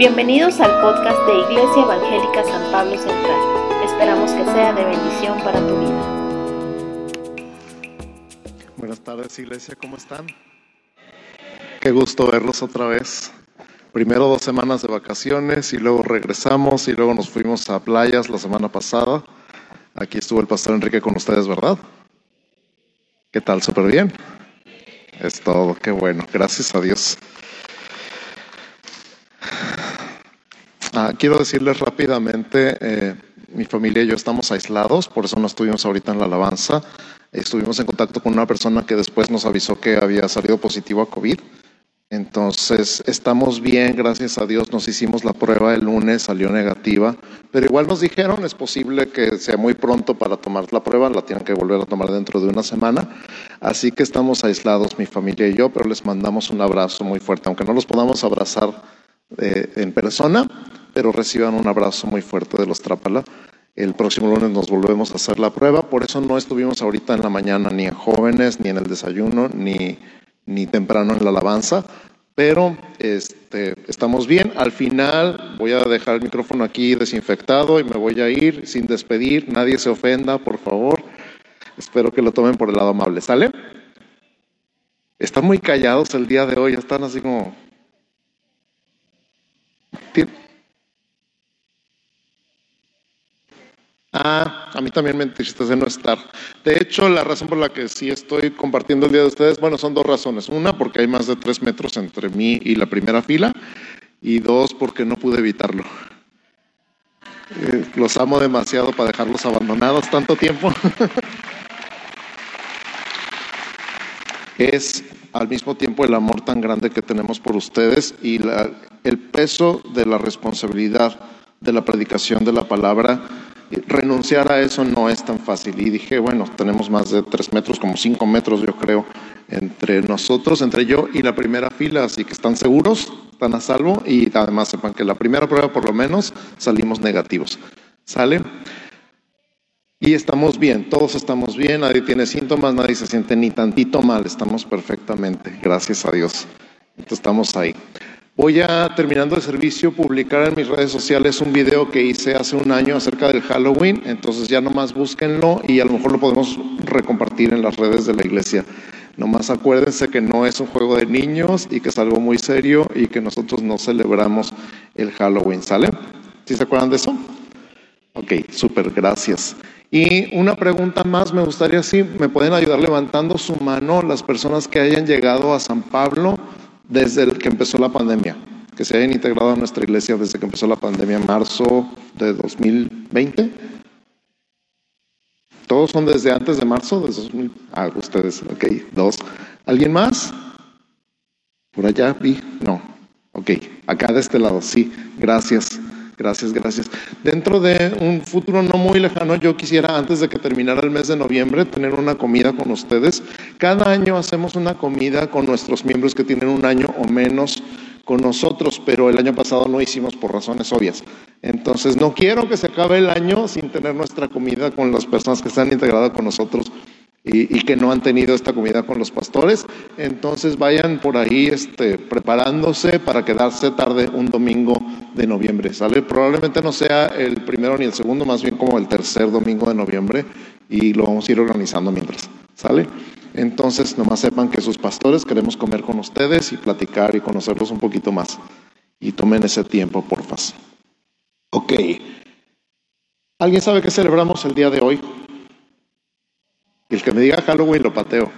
Bienvenidos al podcast de Iglesia Evangélica San Pablo Central. Esperamos que sea de bendición para tu vida. Buenas tardes Iglesia, ¿cómo están? Qué gusto verlos otra vez. Primero dos semanas de vacaciones y luego regresamos y luego nos fuimos a playas la semana pasada. Aquí estuvo el pastor Enrique con ustedes, ¿verdad? ¿Qué tal? ¿Súper bien? Es todo, qué bueno, gracias a Dios. Ah, quiero decirles rápidamente, eh, mi familia y yo estamos aislados, por eso no estuvimos ahorita en la alabanza. Estuvimos en contacto con una persona que después nos avisó que había salido positivo a COVID. Entonces, estamos bien, gracias a Dios. Nos hicimos la prueba el lunes, salió negativa, pero igual nos dijeron, es posible que sea muy pronto para tomar la prueba, la tienen que volver a tomar dentro de una semana. Así que estamos aislados, mi familia y yo, pero les mandamos un abrazo muy fuerte, aunque no los podamos abrazar eh, en persona, pero reciban un abrazo muy fuerte de los Trápala. El próximo lunes nos volvemos a hacer la prueba, por eso no estuvimos ahorita en la mañana ni en jóvenes, ni en el desayuno, ni, ni temprano en la alabanza, pero este, estamos bien. Al final voy a dejar el micrófono aquí desinfectado y me voy a ir sin despedir. Nadie se ofenda, por favor. Espero que lo tomen por el lado amable. ¿Sale? Están muy callados el día de hoy, están así como... Ah, a mí también me entristece no estar. De hecho, la razón por la que sí estoy compartiendo el día de ustedes, bueno, son dos razones. Una, porque hay más de tres metros entre mí y la primera fila. Y dos, porque no pude evitarlo. Eh, los amo demasiado para dejarlos abandonados tanto tiempo. es al mismo tiempo el amor tan grande que tenemos por ustedes y el peso de la responsabilidad de la predicación de la palabra renunciar a eso no es tan fácil. Y dije, bueno, tenemos más de tres metros, como cinco metros yo creo, entre nosotros, entre yo y la primera fila, así que están seguros, están a salvo y además sepan que la primera prueba por lo menos salimos negativos. ¿Sale? Y estamos bien, todos estamos bien, nadie tiene síntomas, nadie se siente ni tantito mal, estamos perfectamente, gracias a Dios. Entonces estamos ahí. Voy a, terminando el servicio, publicar en mis redes sociales un video que hice hace un año acerca del Halloween. Entonces ya nomás búsquenlo y a lo mejor lo podemos recompartir en las redes de la iglesia. Nomás acuérdense que no es un juego de niños y que es algo muy serio y que nosotros no celebramos el Halloween. ¿Sale? ¿Sí se acuerdan de eso? Ok, súper, gracias. Y una pregunta más, me gustaría si me pueden ayudar levantando su mano las personas que hayan llegado a San Pablo desde que empezó la pandemia, que se hayan integrado a nuestra iglesia desde que empezó la pandemia en marzo de 2020. ¿Todos son desde antes de marzo? De 2000? Ah, ustedes, ok, dos. ¿Alguien más? Por allá vi, no. Ok, acá de este lado, sí, gracias. Gracias, gracias. Dentro de un futuro no muy lejano, yo quisiera, antes de que terminara el mes de noviembre, tener una comida con ustedes. Cada año hacemos una comida con nuestros miembros que tienen un año o menos con nosotros, pero el año pasado no hicimos por razones obvias. Entonces, no quiero que se acabe el año sin tener nuestra comida con las personas que están integradas con nosotros y, que no han tenido esta comida con los pastores. Entonces vayan por ahí este, preparándose para quedarse tarde un domingo de noviembre. ¿Sale? Probablemente no sea el primero ni el segundo, más bien como el tercer domingo de noviembre y lo vamos a ir organizando mientras. ¿Sale? Entonces, nomás sepan que sus pastores queremos comer con ustedes y platicar y conocerlos un poquito más. Y tomen ese tiempo, porfa. Ok. ¿Alguien sabe qué celebramos el día de hoy? El que me diga Halloween lo pateo.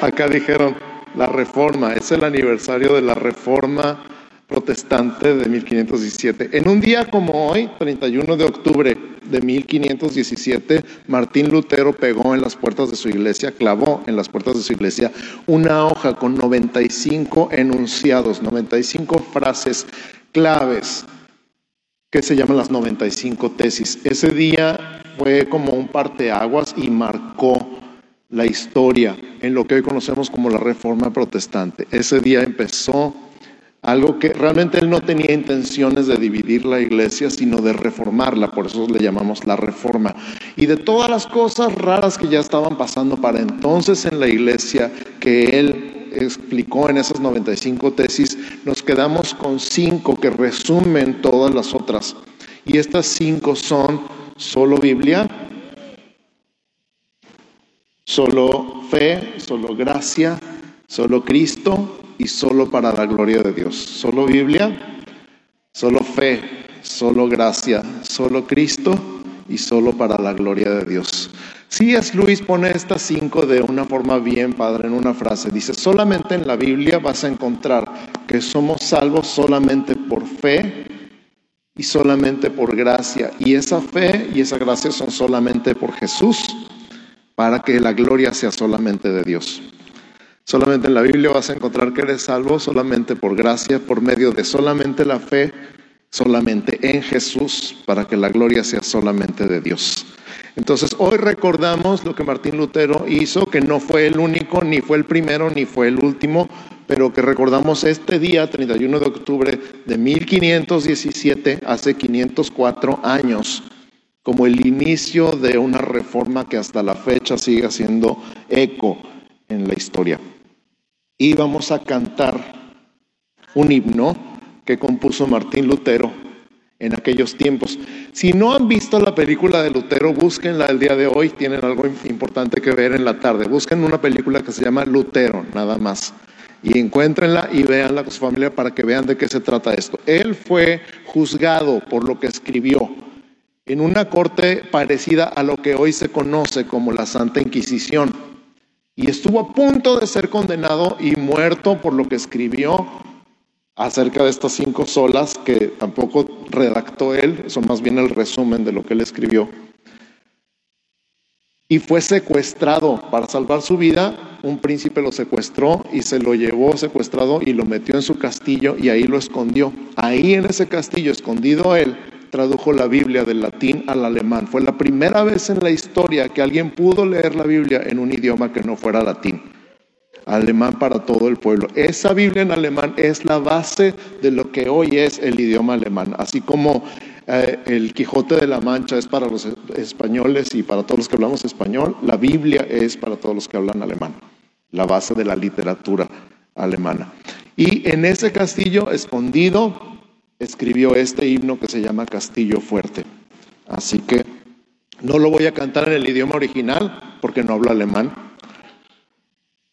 Acá dijeron la reforma, es el aniversario de la reforma protestante de 1517. En un día como hoy, 31 de octubre de 1517, Martín Lutero pegó en las puertas de su iglesia, clavó en las puertas de su iglesia una hoja con 95 enunciados, 95 frases claves que se llaman las 95 tesis. Ese día fue como un parteaguas y marcó la historia en lo que hoy conocemos como la Reforma Protestante. Ese día empezó algo que realmente él no tenía intenciones de dividir la iglesia, sino de reformarla, por eso le llamamos la reforma. Y de todas las cosas raras que ya estaban pasando para entonces en la iglesia, que él explicó en esas 95 tesis, nos quedamos con cinco que resumen todas las otras. Y estas cinco son solo Biblia, solo fe, solo gracia, solo Cristo y solo para la gloria de Dios. Solo Biblia, solo fe, solo gracia, solo Cristo y solo para la gloria de Dios. Es Luis pone estas cinco de una forma bien padre en una frase. Dice, solamente en la Biblia vas a encontrar que somos salvos solamente por fe y solamente por gracia. Y esa fe y esa gracia son solamente por Jesús, para que la gloria sea solamente de Dios. Solamente en la Biblia vas a encontrar que eres salvo solamente por gracia, por medio de solamente la fe, solamente en Jesús, para que la gloria sea solamente de Dios. Entonces hoy recordamos lo que Martín Lutero hizo, que no fue el único, ni fue el primero, ni fue el último, pero que recordamos este día, 31 de octubre de 1517, hace 504 años, como el inicio de una reforma que hasta la fecha sigue haciendo eco en la historia. Y vamos a cantar un himno que compuso Martín Lutero en aquellos tiempos. Si no han visto la película de Lutero, búsquenla el día de hoy, tienen algo importante que ver en la tarde. Busquen una película que se llama Lutero, nada más y encuéntrenla y véanla con su familia para que vean de qué se trata esto. Él fue juzgado por lo que escribió en una corte parecida a lo que hoy se conoce como la Santa Inquisición y estuvo a punto de ser condenado y muerto por lo que escribió acerca de estas cinco solas que tampoco redactó él, son más bien el resumen de lo que él escribió y fue secuestrado. Para salvar su vida, un príncipe lo secuestró y se lo llevó secuestrado y lo metió en su castillo y ahí lo escondió. Ahí en ese castillo, escondido él, tradujo la Biblia del latín al alemán. Fue la primera vez en la historia que alguien pudo leer la Biblia en un idioma que no fuera latín. Alemán para todo el pueblo. Esa Biblia en alemán es la base de lo que hoy es el idioma alemán. Así como eh, el Quijote de la Mancha es para los españoles y para todos los que hablamos español, la Biblia es para todos los que hablan alemán, la base de la literatura alemana. Y en ese castillo escondido escribió este himno que se llama Castillo Fuerte. Así que no lo voy a cantar en el idioma original porque no hablo alemán.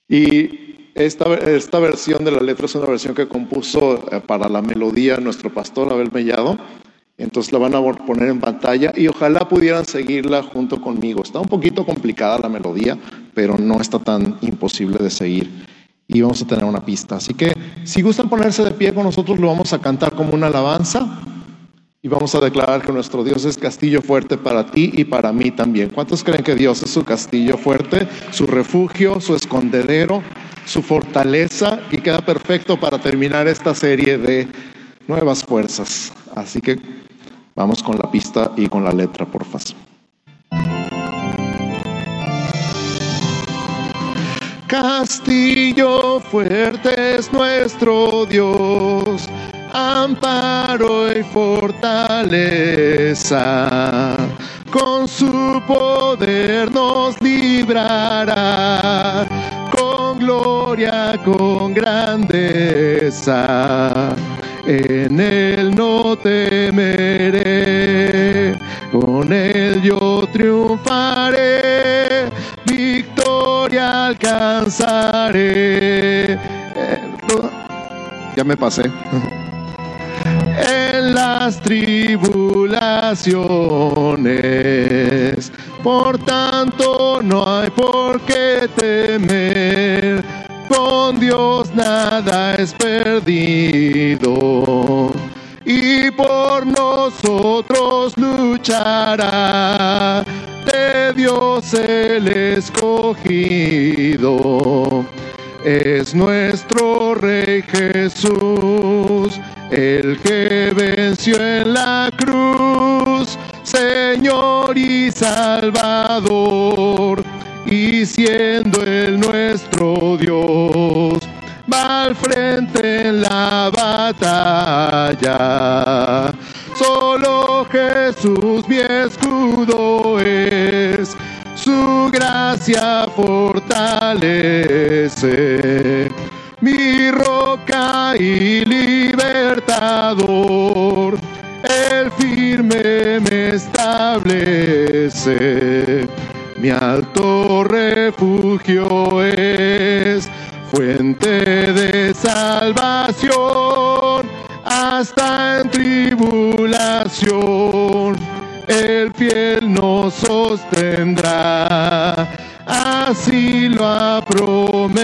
Y esta, esta versión de la letra es una versión que compuso eh, para la melodía nuestro pastor Abel Mellado. Entonces la van a poner en pantalla y ojalá pudieran seguirla junto conmigo. Está un poquito complicada la melodía, pero no está tan imposible de seguir. Y vamos a tener una pista. Así que si gustan ponerse de pie con nosotros, lo vamos a cantar como una alabanza. Y vamos a declarar que nuestro Dios es castillo fuerte para ti y para mí también. ¿Cuántos creen que Dios es su castillo fuerte, su refugio, su escondedero, su fortaleza? Y queda perfecto para terminar esta serie de nuevas fuerzas. Así que Vamos con la pista y con la letra, por favor. Castillo fuerte es nuestro Dios, amparo y fortaleza. Con su poder nos librará, con gloria, con grandeza en él no temeré, con él yo triunfaré, victoria alcanzaré. Ya me pasé. En las tribulaciones, por tanto no hay por qué temer con Dios nada es perdido. Y por nosotros luchará de Dios el escogido. Es nuestro Rey Jesús, el que venció en la cruz, Señor y Salvador y siendo el nuestro Dios, va al frente en la batalla. Solo Jesús mi escudo es, tu gracia fortalece mi roca y libertador. El firme me establece, mi alto refugio es fuente de salvación hasta en tribulación. El fiel nos sostendrá así lo ha prometido.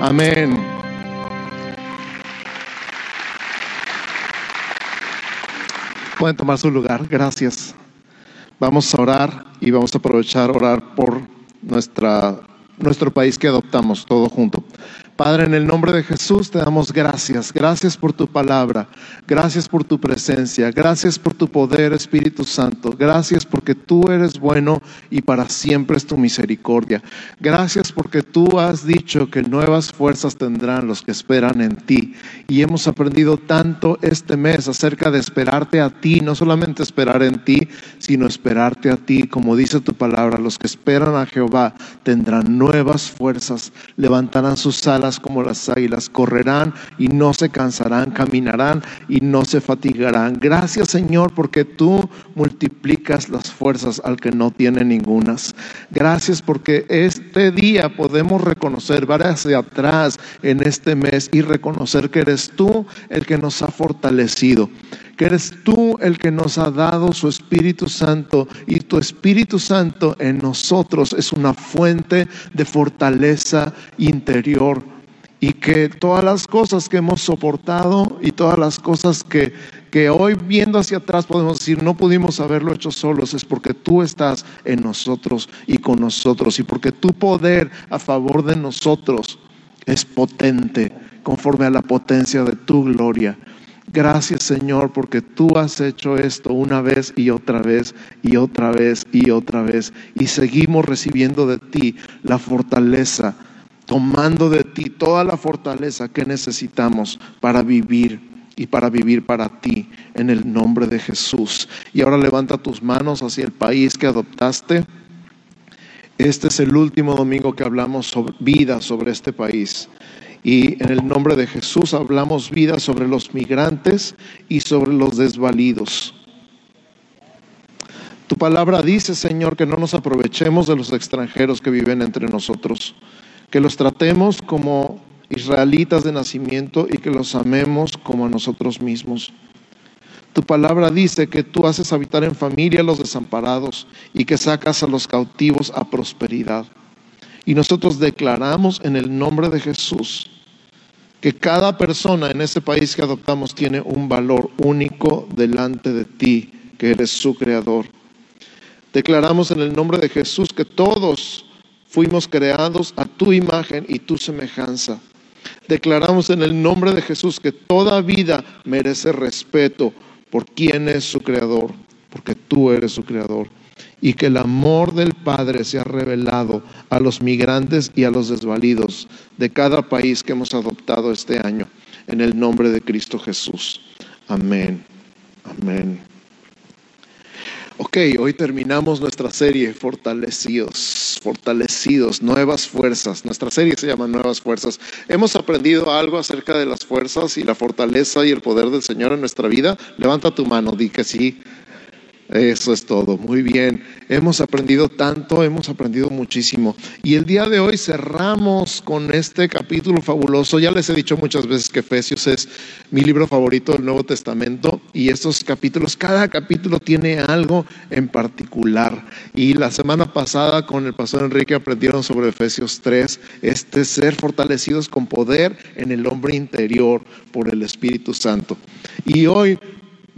Amén. Pueden tomar su lugar, gracias. Vamos a orar y vamos a aprovechar orar por nuestra, nuestro país que adoptamos todo junto. Padre, en el nombre de Jesús te damos gracias. Gracias por tu palabra. Gracias por tu presencia. Gracias por tu poder, Espíritu Santo. Gracias porque tú eres bueno y para siempre es tu misericordia. Gracias porque tú has dicho que nuevas fuerzas tendrán los que esperan en ti. Y hemos aprendido tanto este mes acerca de esperarte a ti, no solamente esperar en ti, sino esperarte a ti. Como dice tu palabra, los que esperan a Jehová tendrán nuevas fuerzas, levantarán sus alas como las águilas, correrán y no se cansarán, caminarán y no se fatigarán. Gracias Señor porque tú multiplicas las fuerzas al que no tiene ningunas. Gracias porque este día podemos reconocer, ver hacia atrás en este mes y reconocer que eres tú el que nos ha fortalecido que eres tú el que nos ha dado su Espíritu Santo y tu Espíritu Santo en nosotros es una fuente de fortaleza interior y que todas las cosas que hemos soportado y todas las cosas que, que hoy viendo hacia atrás podemos decir no pudimos haberlo hecho solos, es porque tú estás en nosotros y con nosotros y porque tu poder a favor de nosotros es potente conforme a la potencia de tu gloria. Gracias Señor porque tú has hecho esto una vez y otra vez y otra vez y otra vez y seguimos recibiendo de ti la fortaleza tomando de ti toda la fortaleza que necesitamos para vivir y para vivir para ti en el nombre de Jesús. Y ahora levanta tus manos hacia el país que adoptaste. Este es el último domingo que hablamos sobre vida sobre este país. Y en el nombre de Jesús hablamos vida sobre los migrantes y sobre los desvalidos. Tu palabra dice, Señor, que no nos aprovechemos de los extranjeros que viven entre nosotros que los tratemos como israelitas de nacimiento y que los amemos como a nosotros mismos. Tu palabra dice que tú haces habitar en familia a los desamparados y que sacas a los cautivos a prosperidad. Y nosotros declaramos en el nombre de Jesús que cada persona en ese país que adoptamos tiene un valor único delante de ti, que eres su creador. Declaramos en el nombre de Jesús que todos Fuimos creados a tu imagen y tu semejanza. Declaramos en el nombre de Jesús que toda vida merece respeto por quien es su creador, porque tú eres su creador. Y que el amor del Padre se ha revelado a los migrantes y a los desvalidos de cada país que hemos adoptado este año. En el nombre de Cristo Jesús. Amén. Amén. Ok, hoy terminamos nuestra serie Fortalecidos, Fortalecidos, Nuevas Fuerzas. Nuestra serie se llama Nuevas Fuerzas. ¿Hemos aprendido algo acerca de las fuerzas y la fortaleza y el poder del Señor en nuestra vida? Levanta tu mano, di que sí. Eso es todo, muy bien. Hemos aprendido tanto, hemos aprendido muchísimo. Y el día de hoy cerramos con este capítulo fabuloso. Ya les he dicho muchas veces que Efesios es mi libro favorito del Nuevo Testamento y estos capítulos, cada capítulo tiene algo en particular. Y la semana pasada con el pastor Enrique aprendieron sobre Efesios 3, este ser fortalecidos con poder en el hombre interior por el Espíritu Santo. Y hoy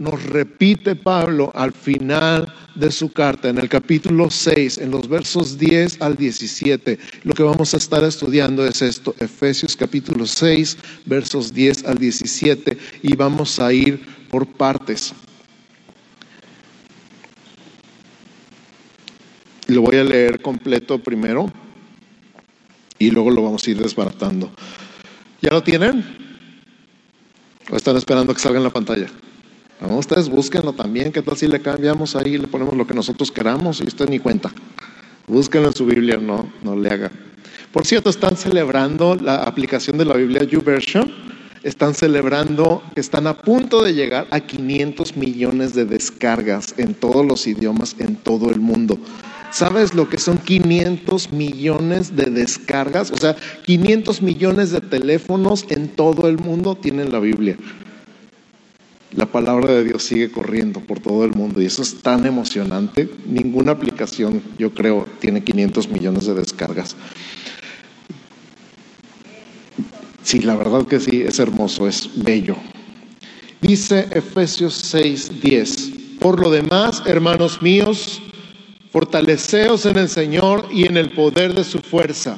nos repite Pablo al final de su carta, en el capítulo 6, en los versos 10 al 17. Lo que vamos a estar estudiando es esto, Efesios capítulo 6, versos 10 al 17, y vamos a ir por partes. Lo voy a leer completo primero y luego lo vamos a ir desbaratando. ¿Ya lo tienen? ¿O están esperando que salga en la pantalla? Ustedes búsquenlo también. ¿Qué tal si le cambiamos ahí, le ponemos lo que nosotros queramos y usted ni cuenta? Búsquenlo en su Biblia, no, no le haga. Por cierto, están celebrando la aplicación de la Biblia YouVersion. Están celebrando que están a punto de llegar a 500 millones de descargas en todos los idiomas en todo el mundo. ¿Sabes lo que son 500 millones de descargas? O sea, 500 millones de teléfonos en todo el mundo tienen la Biblia. La palabra de Dios sigue corriendo por todo el mundo y eso es tan emocionante. Ninguna aplicación, yo creo, tiene 500 millones de descargas. Sí, la verdad que sí, es hermoso, es bello. Dice Efesios 6, 10. Por lo demás, hermanos míos, fortaleceos en el Señor y en el poder de su fuerza.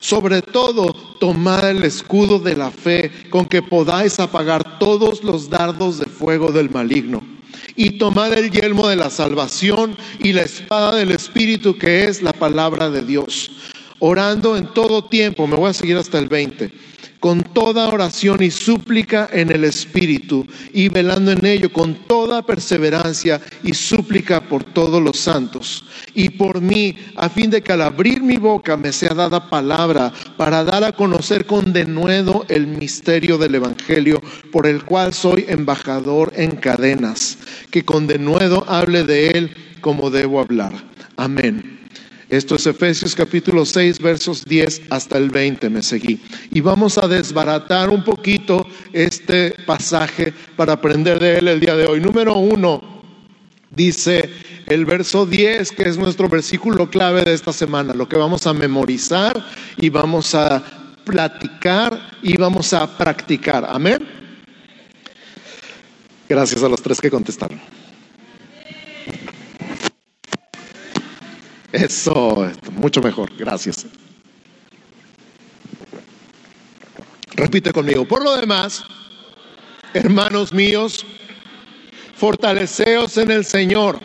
Sobre todo, tomad el escudo de la fe con que podáis apagar todos los dardos de fuego del maligno. Y tomad el yelmo de la salvación y la espada del Espíritu que es la palabra de Dios. Orando en todo tiempo, me voy a seguir hasta el 20 con toda oración y súplica en el Espíritu y velando en ello con toda perseverancia y súplica por todos los santos y por mí, a fin de que al abrir mi boca me sea dada palabra para dar a conocer con denuedo el misterio del Evangelio por el cual soy embajador en cadenas, que con denuedo hable de él como debo hablar. Amén. Esto es Efesios capítulo 6, versos 10 hasta el 20, me seguí. Y vamos a desbaratar un poquito este pasaje para aprender de él el día de hoy. Número uno, dice el verso 10, que es nuestro versículo clave de esta semana, lo que vamos a memorizar y vamos a platicar y vamos a practicar. Amén. Gracias a los tres que contestaron. Eso, mucho mejor, gracias. Repite conmigo. Por lo demás, hermanos míos, fortaleceos en el Señor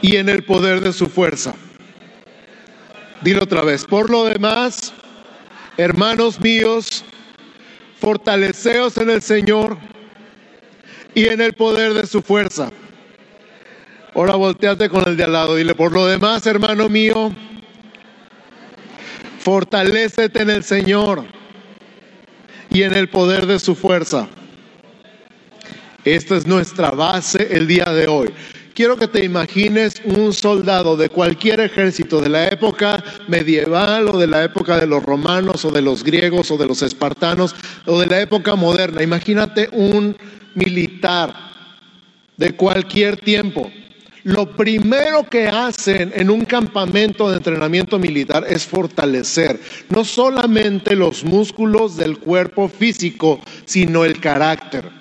y en el poder de su fuerza. Dilo otra vez. Por lo demás, hermanos míos, fortaleceos en el Señor y en el poder de su fuerza. Ahora volteate con el de al lado. Dile, por lo demás, hermano mío, fortalecete en el Señor y en el poder de su fuerza. Esta es nuestra base el día de hoy. Quiero que te imagines un soldado de cualquier ejército de la época medieval o de la época de los romanos o de los griegos o de los espartanos o de la época moderna. Imagínate un militar de cualquier tiempo lo primero que hacen en un campamento de entrenamiento militar es fortalecer no solamente los músculos del cuerpo físico, sino el carácter.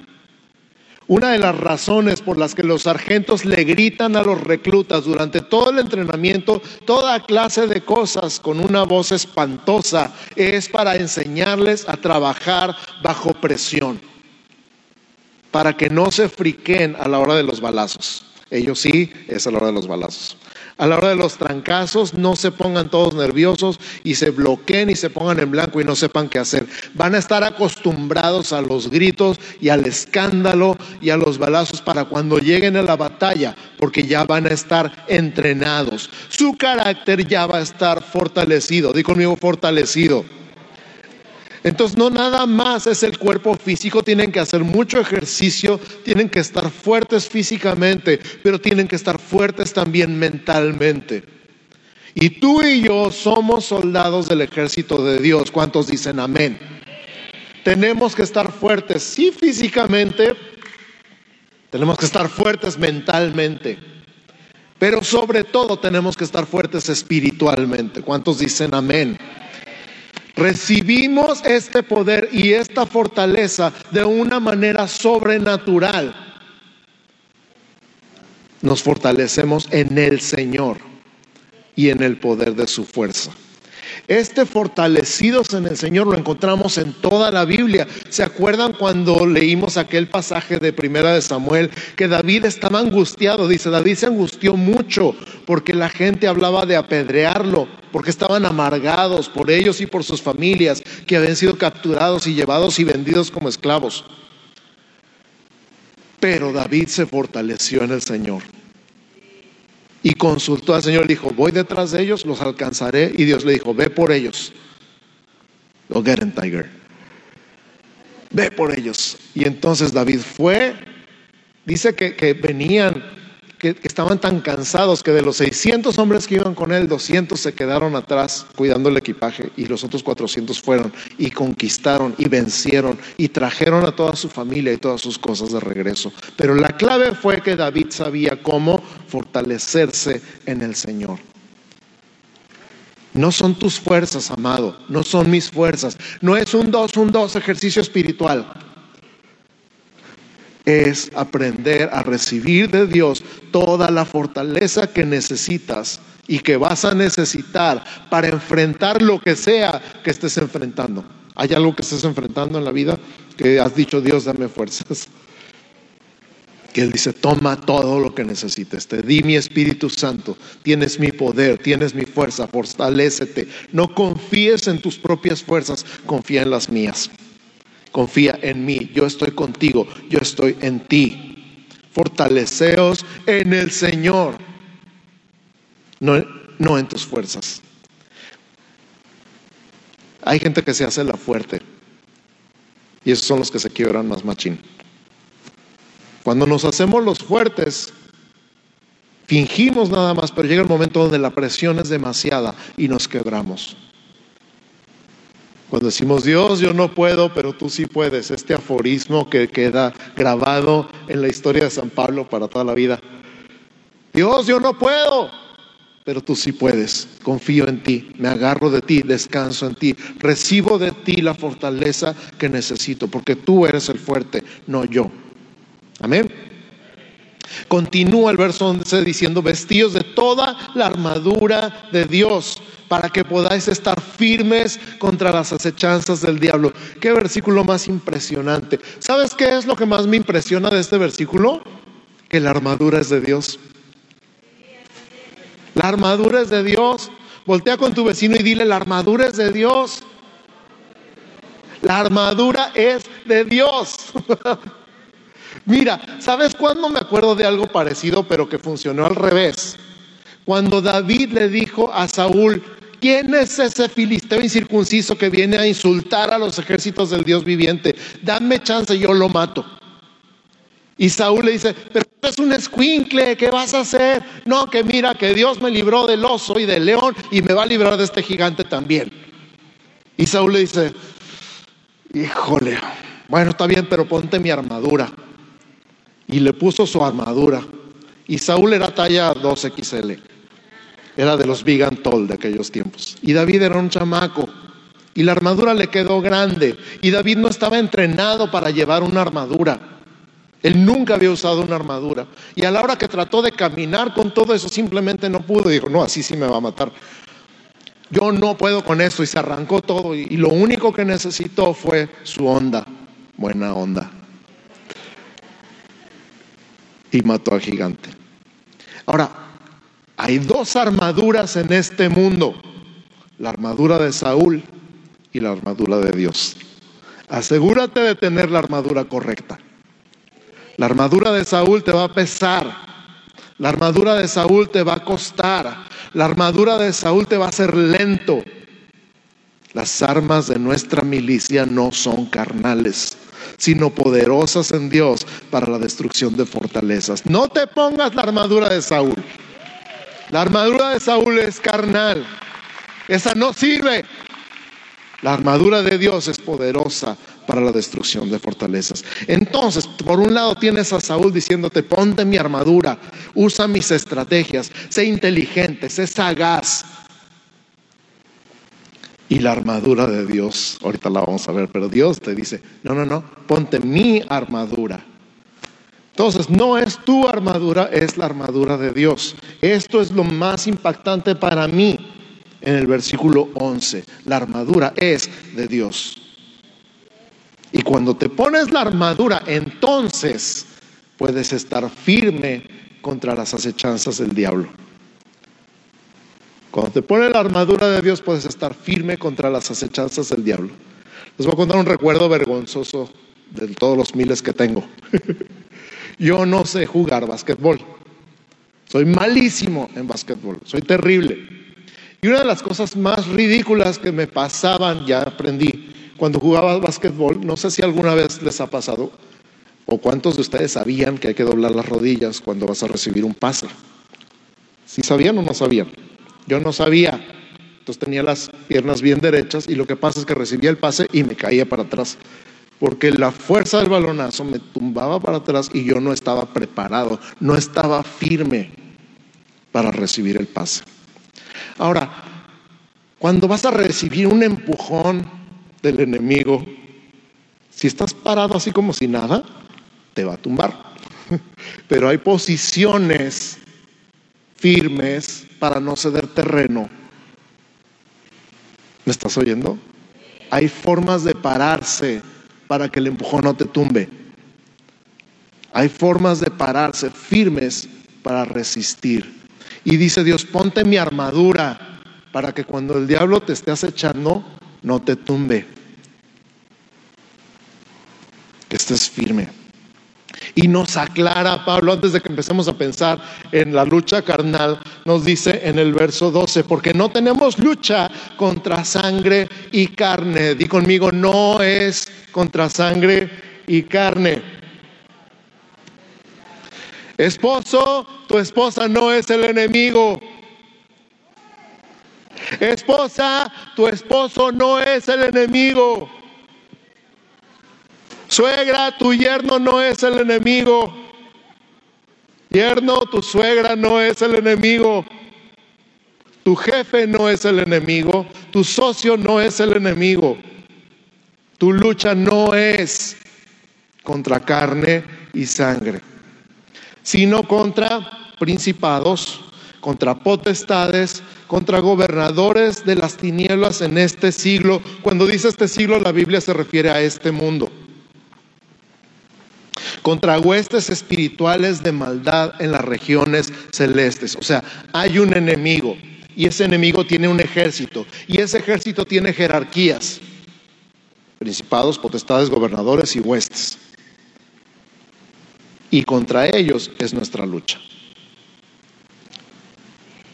Una de las razones por las que los sargentos le gritan a los reclutas durante todo el entrenamiento toda clase de cosas con una voz espantosa es para enseñarles a trabajar bajo presión, para que no se friquen a la hora de los balazos. Ellos sí, es a la hora de los balazos. A la hora de los trancazos, no se pongan todos nerviosos y se bloqueen y se pongan en blanco y no sepan qué hacer. Van a estar acostumbrados a los gritos y al escándalo y a los balazos para cuando lleguen a la batalla, porque ya van a estar entrenados. Su carácter ya va a estar fortalecido. Di conmigo fortalecido. Entonces no nada más es el cuerpo físico, tienen que hacer mucho ejercicio, tienen que estar fuertes físicamente, pero tienen que estar fuertes también mentalmente. Y tú y yo somos soldados del ejército de Dios. ¿Cuántos dicen amén? Tenemos que estar fuertes, sí físicamente, tenemos que estar fuertes mentalmente. Pero sobre todo tenemos que estar fuertes espiritualmente. ¿Cuántos dicen amén? Recibimos este poder y esta fortaleza de una manera sobrenatural. Nos fortalecemos en el Señor y en el poder de su fuerza. Este fortalecidos en el Señor lo encontramos en toda la Biblia. ¿Se acuerdan cuando leímos aquel pasaje de Primera de Samuel que David estaba angustiado? Dice, David se angustió mucho porque la gente hablaba de apedrearlo, porque estaban amargados por ellos y por sus familias que habían sido capturados y llevados y vendidos como esclavos. Pero David se fortaleció en el Señor y consultó al Señor, le dijo, voy detrás de ellos, los alcanzaré. Y Dios le dijo, ve por ellos. Go get him, tiger. Ve por ellos. Y entonces David fue, dice que, que venían que, estaban tan cansados que de los 600 hombres que iban con él, 200 se quedaron atrás cuidando el equipaje y los otros 400 fueron y conquistaron y vencieron y trajeron a toda su familia y todas sus cosas de regreso. Pero la clave fue que David sabía cómo fortalecerse en el Señor. No son tus fuerzas, amado, no son mis fuerzas. No es un dos, un dos ejercicio espiritual es aprender a recibir de Dios toda la fortaleza que necesitas y que vas a necesitar para enfrentar lo que sea que estés enfrentando. ¿Hay algo que estés enfrentando en la vida que has dicho, Dios, dame fuerzas? Que Él dice, toma todo lo que necesites, te di mi Espíritu Santo, tienes mi poder, tienes mi fuerza, fortalécete. No confíes en tus propias fuerzas, confía en las mías. Confía en mí, yo estoy contigo, yo estoy en ti. Fortaleceos en el Señor, no, no en tus fuerzas. Hay gente que se hace la fuerte y esos son los que se quiebran más machín. Cuando nos hacemos los fuertes, fingimos nada más, pero llega el momento donde la presión es demasiada y nos quebramos. Cuando decimos, Dios, yo no puedo, pero tú sí puedes, este aforismo que queda grabado en la historia de San Pablo para toda la vida. Dios, yo no puedo, pero tú sí puedes. Confío en ti, me agarro de ti, descanso en ti, recibo de ti la fortaleza que necesito, porque tú eres el fuerte, no yo. Amén. Continúa el verso 11 diciendo, vestidos de toda la armadura de Dios para que podáis estar firmes contra las acechanzas del diablo. Qué versículo más impresionante. ¿Sabes qué es lo que más me impresiona de este versículo? Que la armadura es de Dios. La armadura es de Dios. Voltea con tu vecino y dile, la armadura es de Dios. La armadura es de Dios. Mira, ¿sabes cuándo me acuerdo de algo parecido pero que funcionó al revés? Cuando David le dijo a Saúl, ¿quién es ese filisteo incircunciso que viene a insultar a los ejércitos del Dios viviente? Dame chance, yo lo mato. Y Saúl le dice, pero es un escuincle, ¿qué vas a hacer? No, que mira, que Dios me libró del oso y del león y me va a librar de este gigante también. Y Saúl le dice, híjole, bueno, está bien, pero ponte mi armadura y le puso su armadura. Y Saúl era talla 2XL, era de los Big and Tall de aquellos tiempos. Y David era un chamaco. Y la armadura le quedó grande. Y David no estaba entrenado para llevar una armadura. Él nunca había usado una armadura. Y a la hora que trató de caminar con todo eso, simplemente no pudo. Dijo, no, así sí me va a matar. Yo no puedo con eso. Y se arrancó todo. Y lo único que necesitó fue su onda. Buena onda y mató al gigante. Ahora, hay dos armaduras en este mundo, la armadura de Saúl y la armadura de Dios. Asegúrate de tener la armadura correcta. La armadura de Saúl te va a pesar. La armadura de Saúl te va a costar. La armadura de Saúl te va a hacer lento. Las armas de nuestra milicia no son carnales, sino poderosas en Dios para la destrucción de fortalezas. No te pongas la armadura de Saúl. La armadura de Saúl es carnal. Esa no sirve. La armadura de Dios es poderosa para la destrucción de fortalezas. Entonces, por un lado tienes a Saúl diciéndote, ponte mi armadura, usa mis estrategias, sé inteligente, sé sagaz. Y la armadura de Dios, ahorita la vamos a ver, pero Dios te dice, no, no, no, ponte mi armadura. Entonces, no es tu armadura, es la armadura de Dios. Esto es lo más impactante para mí en el versículo 11. La armadura es de Dios. Y cuando te pones la armadura, entonces puedes estar firme contra las acechanzas del diablo. Cuando te pones la armadura de Dios, puedes estar firme contra las acechanzas del diablo. Les voy a contar un recuerdo vergonzoso de todos los miles que tengo. Yo no sé jugar básquetbol. Soy malísimo en básquetbol. Soy terrible. Y una de las cosas más ridículas que me pasaban, ya aprendí, cuando jugaba básquetbol, no sé si alguna vez les ha pasado, o cuántos de ustedes sabían que hay que doblar las rodillas cuando vas a recibir un pase. ¿Si sabían o no sabían? Yo no sabía. Entonces tenía las piernas bien derechas y lo que pasa es que recibía el pase y me caía para atrás. Porque la fuerza del balonazo me tumbaba para atrás y yo no estaba preparado, no estaba firme para recibir el pase. Ahora, cuando vas a recibir un empujón del enemigo, si estás parado así como si nada, te va a tumbar. Pero hay posiciones firmes para no ceder terreno. ¿Me estás oyendo? Hay formas de pararse para que el empujón no te tumbe. Hay formas de pararse firmes para resistir. Y dice Dios, ponte mi armadura para que cuando el diablo te esté acechando, no te tumbe. Que estés firme. Y nos aclara Pablo antes de que empecemos a pensar en la lucha carnal, nos dice en el verso 12, porque no tenemos lucha contra sangre y carne. Di conmigo, no es contra sangre y carne Esposo, tu esposa no es el enemigo. Esposa, tu esposo no es el enemigo. Suegra, tu yerno no es el enemigo. Yerno, tu suegra no es el enemigo. Tu jefe no es el enemigo. Tu socio no es el enemigo. Tu lucha no es contra carne y sangre sino contra principados, contra potestades, contra gobernadores de las tinieblas en este siglo. Cuando dice este siglo, la Biblia se refiere a este mundo. Contra huestes espirituales de maldad en las regiones celestes. O sea, hay un enemigo y ese enemigo tiene un ejército y ese ejército tiene jerarquías. Principados, potestades, gobernadores y huestes y contra ellos es nuestra lucha.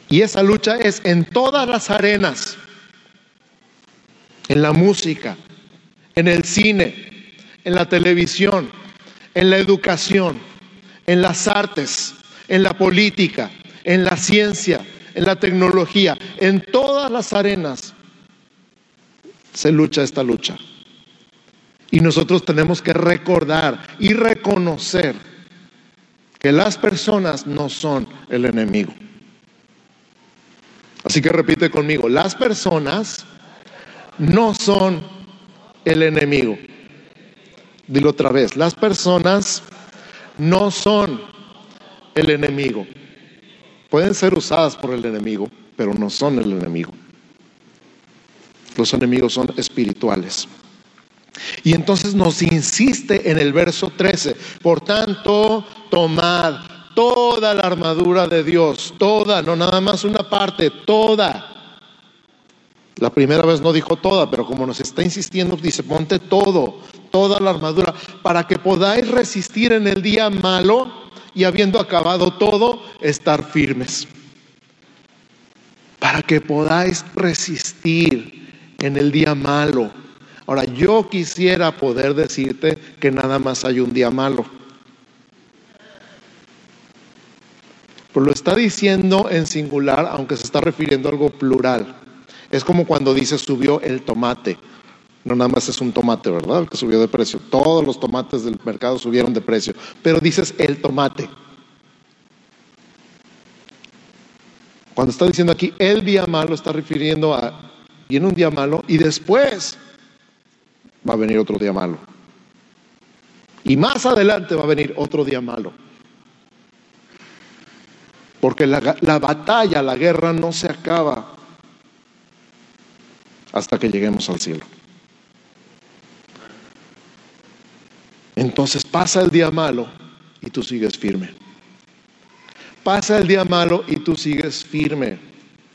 Y esa lucha es en todas las arenas, en la música, en el cine, en la televisión, en la educación, en las artes, en la política, en la ciencia, en la tecnología, en todas las arenas se lucha esta lucha. Y nosotros tenemos que recordar y reconocer que las personas no son el enemigo. Así que repite conmigo, las personas no son el enemigo. Dilo otra vez, las personas no son el enemigo. Pueden ser usadas por el enemigo, pero no son el enemigo. Los enemigos son espirituales. Y entonces nos insiste en el verso 13, por tanto, tomad toda la armadura de Dios, toda, no nada más una parte, toda. La primera vez no dijo toda, pero como nos está insistiendo, dice, ponte todo, toda la armadura, para que podáis resistir en el día malo y habiendo acabado todo, estar firmes. Para que podáis resistir en el día malo Ahora, yo quisiera poder decirte que nada más hay un día malo. Pero lo está diciendo en singular, aunque se está refiriendo a algo plural. Es como cuando dice subió el tomate. No nada más es un tomate, ¿verdad? Que subió de precio. Todos los tomates del mercado subieron de precio. Pero dices el tomate. Cuando está diciendo aquí el día malo, está refiriendo a viene un día malo y después va a venir otro día malo. Y más adelante va a venir otro día malo. Porque la, la batalla, la guerra no se acaba hasta que lleguemos al cielo. Entonces pasa el día malo y tú sigues firme. Pasa el día malo y tú sigues firme.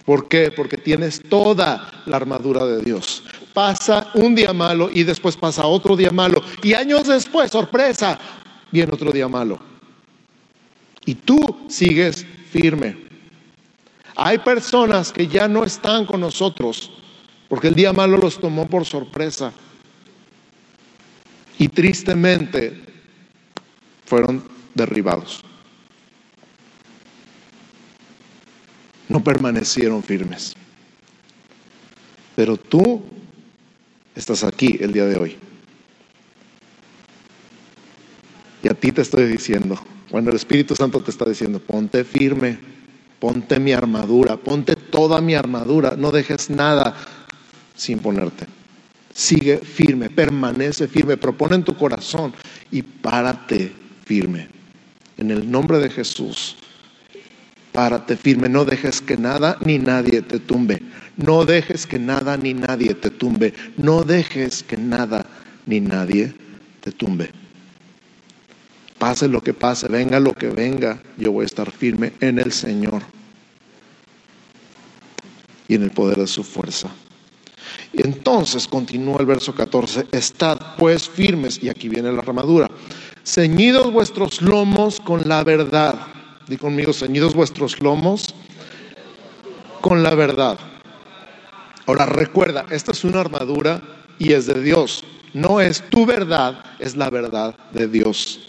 ¿Por qué? Porque tienes toda la armadura de Dios. Pasa un día malo y después pasa otro día malo. Y años después, sorpresa, viene otro día malo. Y tú sigues firme. Hay personas que ya no están con nosotros porque el día malo los tomó por sorpresa. Y tristemente fueron derribados. No permanecieron firmes. Pero tú estás aquí el día de hoy. Y a ti te estoy diciendo, cuando el Espíritu Santo te está diciendo, ponte firme, ponte mi armadura, ponte toda mi armadura, no dejes nada sin ponerte. Sigue firme, permanece firme, propone en tu corazón y párate firme. En el nombre de Jesús, párate firme, no dejes que nada ni nadie te tumbe. No dejes que nada ni nadie te tumbe. No dejes que nada ni nadie te tumbe. Pase lo que pase, venga lo que venga, yo voy a estar firme en el Señor y en el poder de su fuerza. Entonces continúa el verso 14, estad pues firmes, y aquí viene la armadura, ceñidos vuestros lomos con la verdad. Di conmigo, ceñidos vuestros lomos con la verdad. Ahora recuerda, esta es una armadura y es de Dios. No es tu verdad, es la verdad de Dios.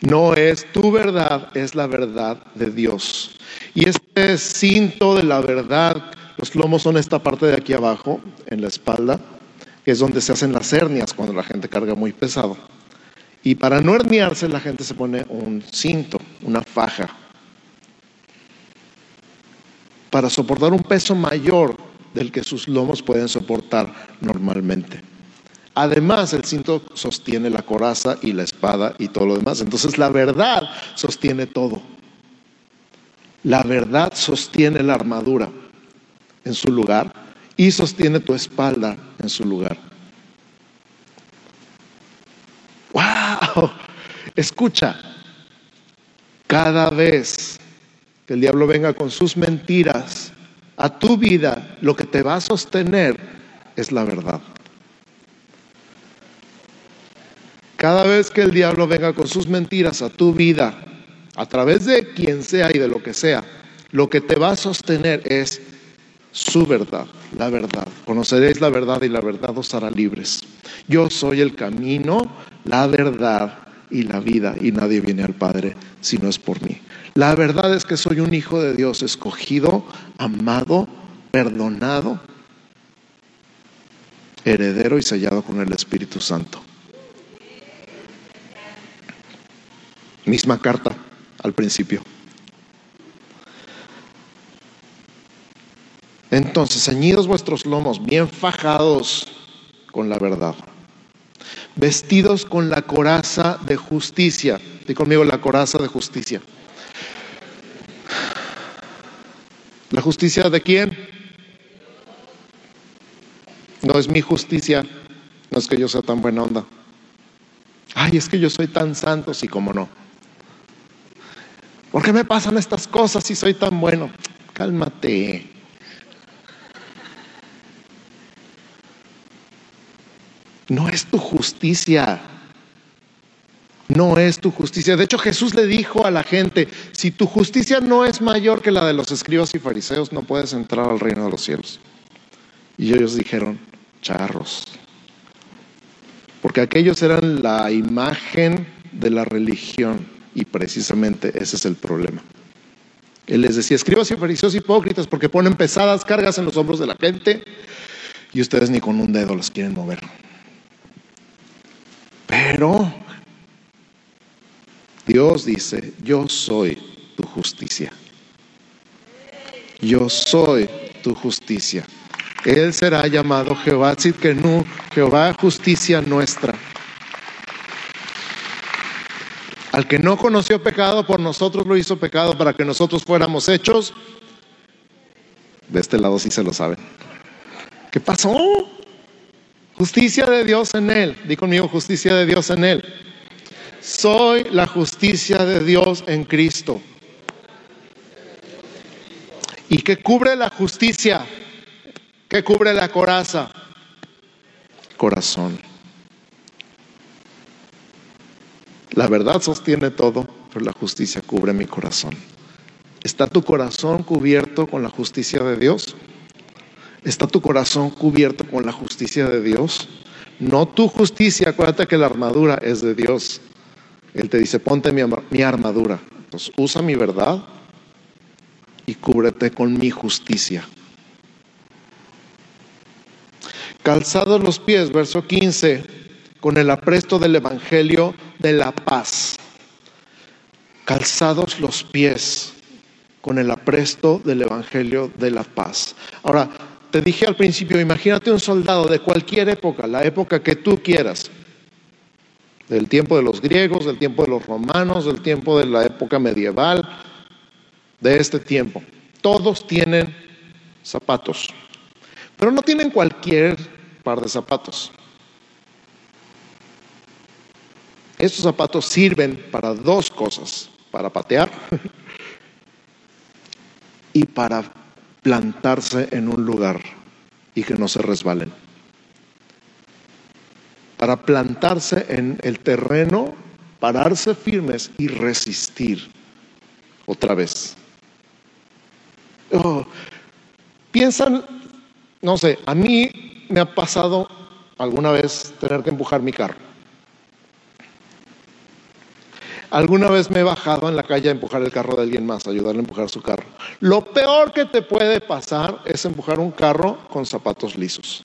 No es tu verdad, es la verdad de Dios. Y este cinto de la verdad los lomos son esta parte de aquí abajo, en la espalda, que es donde se hacen las hernias cuando la gente carga muy pesado. Y para no herniarse la gente se pone un cinto, una faja, para soportar un peso mayor del que sus lomos pueden soportar normalmente. Además, el cinto sostiene la coraza y la espada y todo lo demás. Entonces, la verdad sostiene todo. La verdad sostiene la armadura en su lugar y sostiene tu espalda en su lugar. ¡Wow! Escucha, cada vez que el diablo venga con sus mentiras a tu vida, lo que te va a sostener es la verdad. Cada vez que el diablo venga con sus mentiras a tu vida, a través de quien sea y de lo que sea, lo que te va a sostener es su verdad, la verdad. Conoceréis la verdad y la verdad os hará libres. Yo soy el camino, la verdad y la vida y nadie viene al Padre si no es por mí. La verdad es que soy un hijo de Dios, escogido, amado, perdonado, heredero y sellado con el Espíritu Santo. Misma carta al principio. Entonces, ceñidos vuestros lomos, bien fajados con la verdad, vestidos con la coraza de justicia. Di conmigo la coraza de justicia. ¿La justicia de quién? No es mi justicia, no es que yo sea tan buena onda. Ay, es que yo soy tan santo, sí, como no. ¿Por qué me pasan estas cosas si soy tan bueno? Cálmate. No es tu justicia. No es tu justicia. De hecho, Jesús le dijo a la gente, si tu justicia no es mayor que la de los escribas y fariseos, no puedes entrar al reino de los cielos. Y ellos dijeron, charros. Porque aquellos eran la imagen de la religión y precisamente ese es el problema. Él les decía, escribas y fariseos hipócritas porque ponen pesadas cargas en los hombros de la gente y ustedes ni con un dedo las quieren mover. Pero Dios dice, yo soy tu justicia. Yo soy tu justicia. Él será llamado Jehová Tzidkenu, Jehová justicia nuestra. Al que no conoció pecado, por nosotros lo hizo pecado para que nosotros fuéramos hechos. De este lado sí se lo saben. ¿Qué pasó? Justicia de Dios en él. Di conmigo, justicia de Dios en él. Soy la justicia de Dios en Cristo. ¿Y qué cubre la justicia? ¿Qué cubre la coraza? Corazón. La verdad sostiene todo, pero la justicia cubre mi corazón. ¿Está tu corazón cubierto con la justicia de Dios? ¿Está tu corazón cubierto con la justicia de Dios? No tu justicia, acuérdate que la armadura es de Dios. Él te dice, ponte mi, armadura. Entonces, usa mi verdad y cúbrete con mi justicia. Calzados los pies, verso 15 con el apresto del Evangelio de la paz. Calzados los pies con el apresto del Evangelio de la paz. Ahora, te dije al principio, imagínate un soldado de cualquier época, la época que tú quieras, del tiempo de los griegos, del tiempo de los romanos, del tiempo de la época medieval, de este tiempo. Todos tienen zapatos, pero no tienen cualquier par de zapatos. Estos zapatos sirven para dos cosas, para patear y para plantarse en un lugar y que no se resbalen. Para plantarse en el terreno, pararse firmes y resistir otra vez. Oh, piensan, no sé, a mí me ha pasado alguna vez tener que empujar mi carro. Alguna vez me he bajado en la calle a empujar el carro de alguien más, ayudarle a empujar su carro. Lo peor que te puede pasar es empujar un carro con zapatos lisos.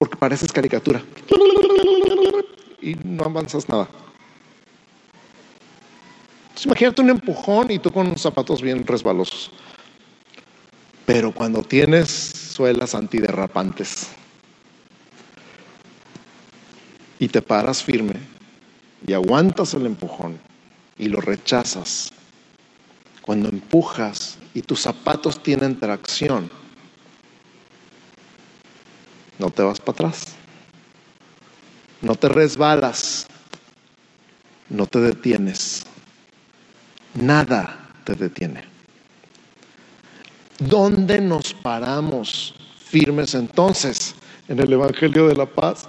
Porque pareces caricatura. Y no avanzas nada. imagínate un empujón y tú con zapatos bien resbalosos. Pero cuando tienes suelas antiderrapantes y te paras firme, y aguantas el empujón y lo rechazas, cuando empujas y tus zapatos tienen tracción, no te vas para atrás, no te resbalas, no te detienes, nada te detiene. ¿Dónde nos paramos firmes entonces? En el Evangelio de la Paz.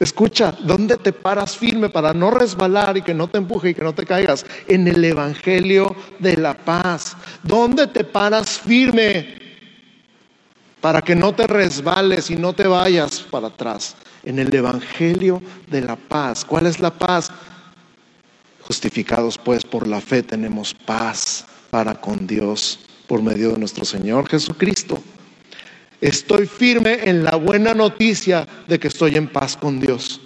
Escucha, ¿dónde te paras firme para no resbalar y que no te empuje y que no te caigas? En el Evangelio de la paz. ¿Dónde te paras firme para que no te resbales y no te vayas para atrás? En el Evangelio de la paz. ¿Cuál es la paz? Justificados pues por la fe tenemos paz para con Dios por medio de nuestro Señor Jesucristo. Estoy firme en la buena noticia de que estoy en paz con Dios.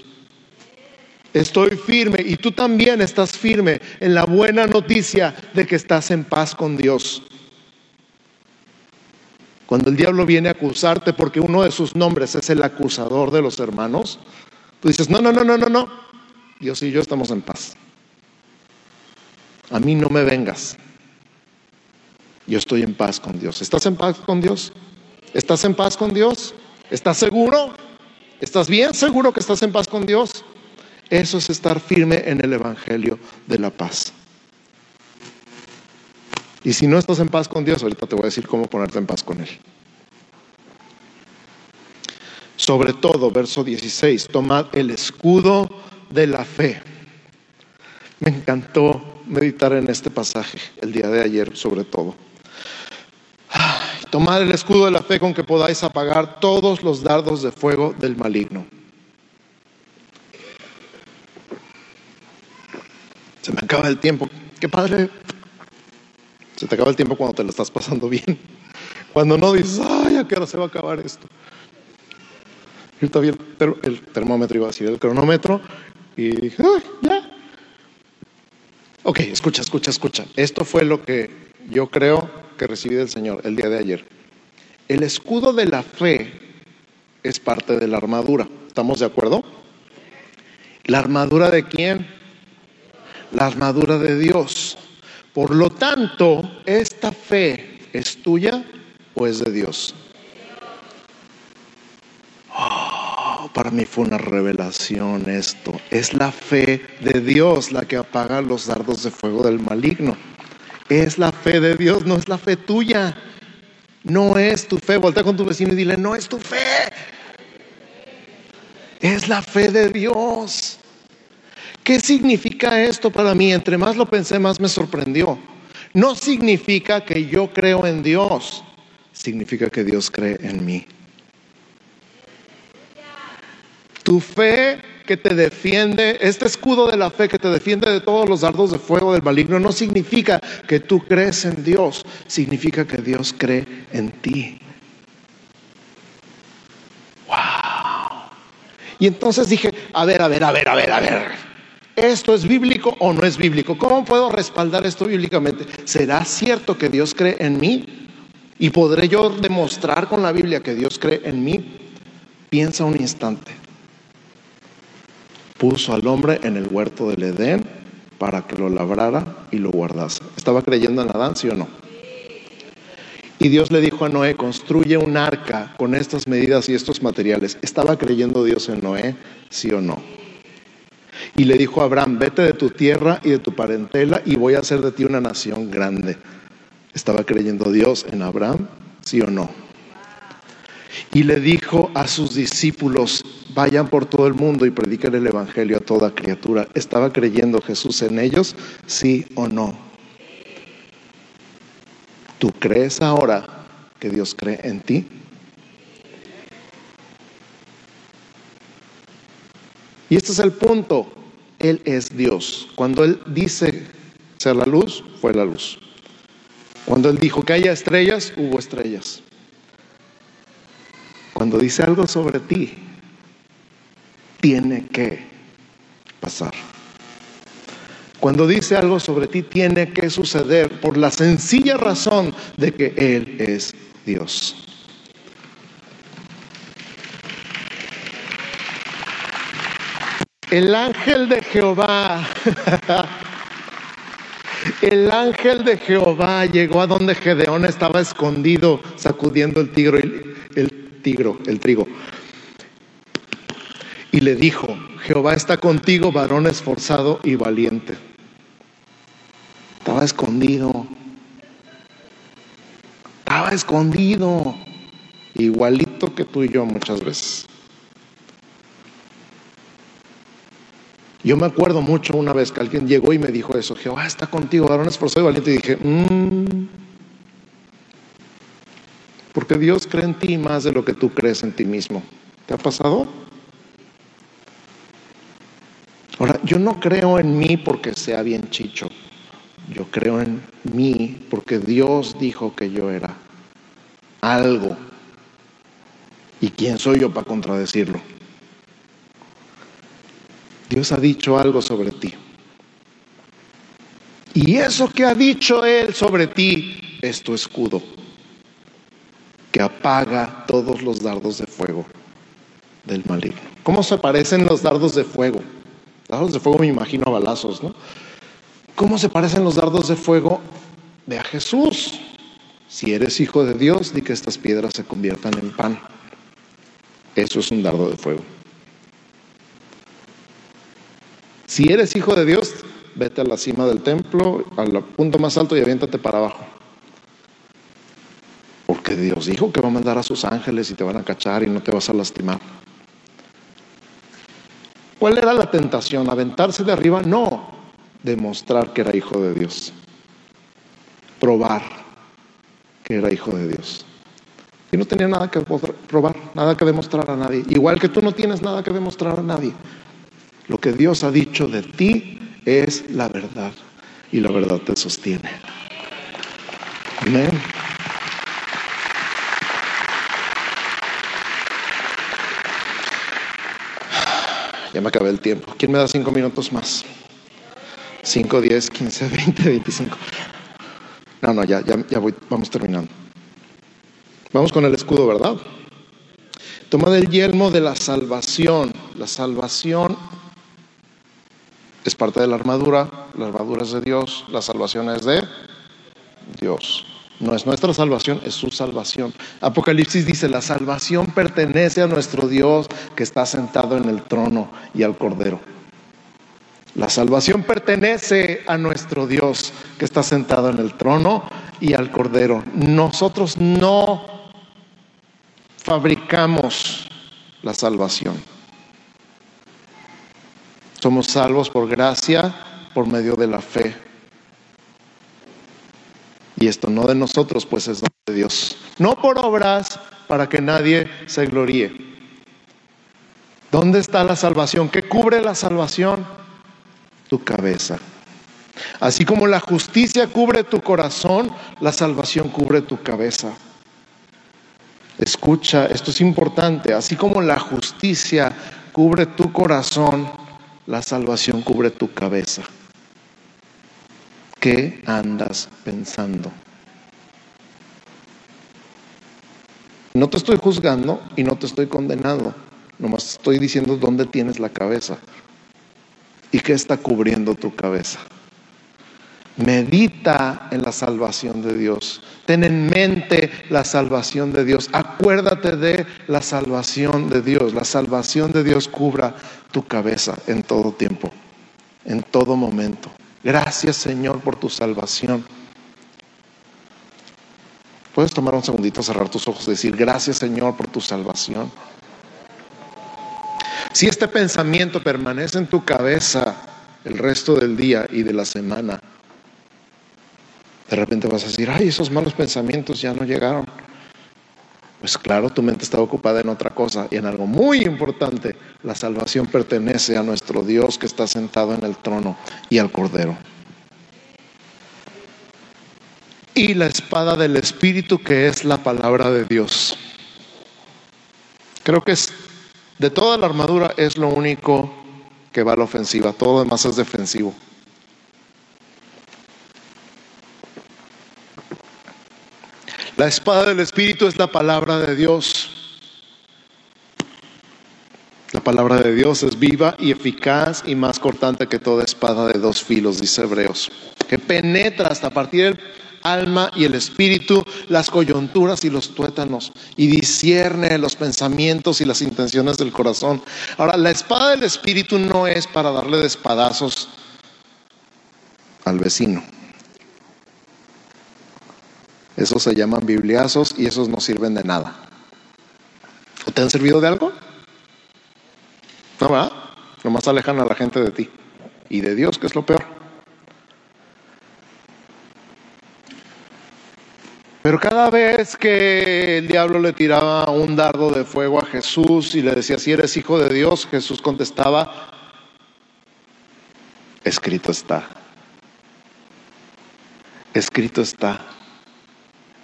Estoy firme y tú también estás firme en la buena noticia de que estás en paz con Dios. Cuando el diablo viene a acusarte porque uno de sus nombres es el acusador de los hermanos, tú dices, no, no, no, no, no, no. Dios y yo estamos en paz. A mí no me vengas. Yo estoy en paz con Dios. ¿Estás en paz con Dios? ¿Estás en paz con Dios? ¿Estás seguro? ¿Estás bien seguro que estás en paz con Dios? Eso es estar firme en el Evangelio de la paz. Y si no estás en paz con Dios, ahorita te voy a decir cómo ponerte en paz con Él. Sobre todo, verso 16, tomad el escudo de la fe. Me encantó meditar en este pasaje el día de ayer, sobre todo. Tomad el escudo de la fe con que podáis apagar todos los dardos de fuego del maligno. Se me acaba el tiempo. qué padre. Se te acaba el tiempo cuando te lo estás pasando bien. Cuando no dices, ay, ¿a qué hora se va a acabar esto? Yo todavía el, el, termómetro iba a decir, el cronómetro, y dije, ay, ya. Ok, escucha, escucha, escucha. Esto fue lo que yo creo que recibí del Señor el día de ayer. El escudo de la fe es parte de la armadura. ¿Estamos de acuerdo? ¿La armadura de quién? La armadura de Dios. Por lo tanto, ¿esta fe es tuya o es de Dios? Oh, para mí fue una revelación esto. Es la fe de Dios la que apaga los dardos de fuego del maligno. Es la fe de Dios, no es la fe tuya. No es tu fe. Voltea con tu vecino y dile, no es tu fe. Es la fe de Dios. ¿Qué significa esto para mí? Entre más lo pensé, más me sorprendió. No significa que yo creo en Dios, significa que Dios cree en mí. Tu fe que te defiende, este escudo de la fe que te defiende de todos los dardos de fuego del maligno, no significa que tú crees en Dios, significa que Dios cree en ti. Wow. Y entonces dije, a ver, a ver, a ver, a ver, a ver. ¿Esto es bíblico o no es bíblico? ¿Cómo puedo respaldar esto bíblicamente? ¿Será cierto que Dios cree en mí? ¿Y podré yo demostrar con la Biblia que Dios cree en mí? Piensa un instante. Puso al hombre en el huerto del Edén para que lo labrara y lo guardase. ¿Estaba creyendo en Adán, sí o no? Y Dios le dijo a Noé, construye un arca con estas medidas y estos materiales. ¿Estaba creyendo Dios en Noé, sí o no? Y le dijo a Abraham, vete de tu tierra y de tu parentela y voy a hacer de ti una nación grande. ¿Estaba creyendo Dios en Abraham? ¿Sí o no? Y le dijo a sus discípulos, vayan por todo el mundo y prediquen el Evangelio a toda criatura. ¿Estaba creyendo Jesús en ellos? ¿Sí o no? ¿Tú crees ahora que Dios cree en ti? Y este es el punto. Él es Dios. Cuando Él dice ser la luz, fue la luz. Cuando Él dijo que haya estrellas, hubo estrellas. Cuando dice algo sobre ti, tiene que pasar. Cuando dice algo sobre ti, tiene que suceder por la sencilla razón de que Él es Dios. El ángel de Jehová, el ángel de Jehová llegó a donde Gedeón estaba escondido, sacudiendo el tigro, el tigro, el trigo. Y le dijo, Jehová está contigo, varón esforzado y valiente. Estaba escondido. Estaba escondido. Igualito que tú y yo muchas veces. Yo me acuerdo mucho una vez que alguien llegó y me dijo eso, Jehová está contigo, varón esforzado y valiente. Y dije, mmm, porque Dios cree en ti más de lo que tú crees en ti mismo. ¿Te ha pasado? Ahora, yo no creo en mí porque sea bien chicho. Yo creo en mí porque Dios dijo que yo era algo. ¿Y quién soy yo para contradecirlo? Dios ha dicho algo sobre ti. Y eso que ha dicho Él sobre ti es tu escudo, que apaga todos los dardos de fuego del maligno. ¿Cómo se parecen los dardos de fuego? Dardos de fuego me imagino a balazos, ¿no? ¿Cómo se parecen los dardos de fuego de a Jesús? Si eres hijo de Dios, di que estas piedras se conviertan en pan. Eso es un dardo de fuego. Si eres hijo de Dios, vete a la cima del templo, al punto más alto y aviéntate para abajo. Dios dijo que va a mandar a sus ángeles y te van a cachar y no te vas a lastimar. ¿Cuál era la tentación? ¿Aventarse de arriba? No, demostrar que era hijo de Dios. Probar que era hijo de Dios. Y no tenía nada que probar, nada que demostrar a nadie. Igual que tú no tienes nada que demostrar a nadie. Lo que Dios ha dicho de ti es la verdad. y la verdad te sostiene. Amén. Me acabé el tiempo. ¿Quién me da cinco minutos más? Cinco, diez, quince, veinte, veinticinco. No, no, ya, ya, ya voy, vamos terminando. Vamos con el escudo, ¿verdad? Toma del yelmo de la salvación. La salvación es parte de la armadura, la armadura es de Dios, la salvación es de Dios. No es nuestra salvación, es su salvación. Apocalipsis dice, la salvación pertenece a nuestro Dios que está sentado en el trono y al Cordero. La salvación pertenece a nuestro Dios que está sentado en el trono y al Cordero. Nosotros no fabricamos la salvación. Somos salvos por gracia, por medio de la fe. Y esto no de nosotros, pues es de Dios. No por obras para que nadie se gloríe. ¿Dónde está la salvación? ¿Qué cubre la salvación? Tu cabeza. Así como la justicia cubre tu corazón, la salvación cubre tu cabeza. Escucha, esto es importante. Así como la justicia cubre tu corazón, la salvación cubre tu cabeza. ¿Qué andas pensando? No te estoy juzgando y no te estoy condenando. Nomás estoy diciendo dónde tienes la cabeza y qué está cubriendo tu cabeza. Medita en la salvación de Dios. Ten en mente la salvación de Dios. Acuérdate de la salvación de Dios. La salvación de Dios cubra tu cabeza en todo tiempo, en todo momento. Gracias Señor por tu salvación. Puedes tomar un segundito, cerrar tus ojos y decir, gracias Señor por tu salvación. Si este pensamiento permanece en tu cabeza el resto del día y de la semana, de repente vas a decir, ay, esos malos pensamientos ya no llegaron. Pues claro, tu mente está ocupada en otra cosa y en algo muy importante. La salvación pertenece a nuestro Dios que está sentado en el trono y al Cordero. Y la espada del Espíritu que es la palabra de Dios. Creo que es, de toda la armadura es lo único que va a la ofensiva, todo lo demás es defensivo. La espada del Espíritu es la palabra de Dios. La palabra de Dios es viva y eficaz y más cortante que toda espada de dos filos, dice Hebreos, que penetra hasta partir el alma y el espíritu, las coyunturas y los tuétanos, y discierne los pensamientos y las intenciones del corazón. Ahora, la espada del espíritu no es para darle de al vecino. Esos se llaman bibliazos y esos no sirven de nada. ¿O te han servido de algo? No, ¿verdad? Nomás alejan a la gente de ti y de Dios, que es lo peor. Pero cada vez que el diablo le tiraba un dardo de fuego a Jesús y le decía, si eres hijo de Dios, Jesús contestaba, escrito está. Escrito está.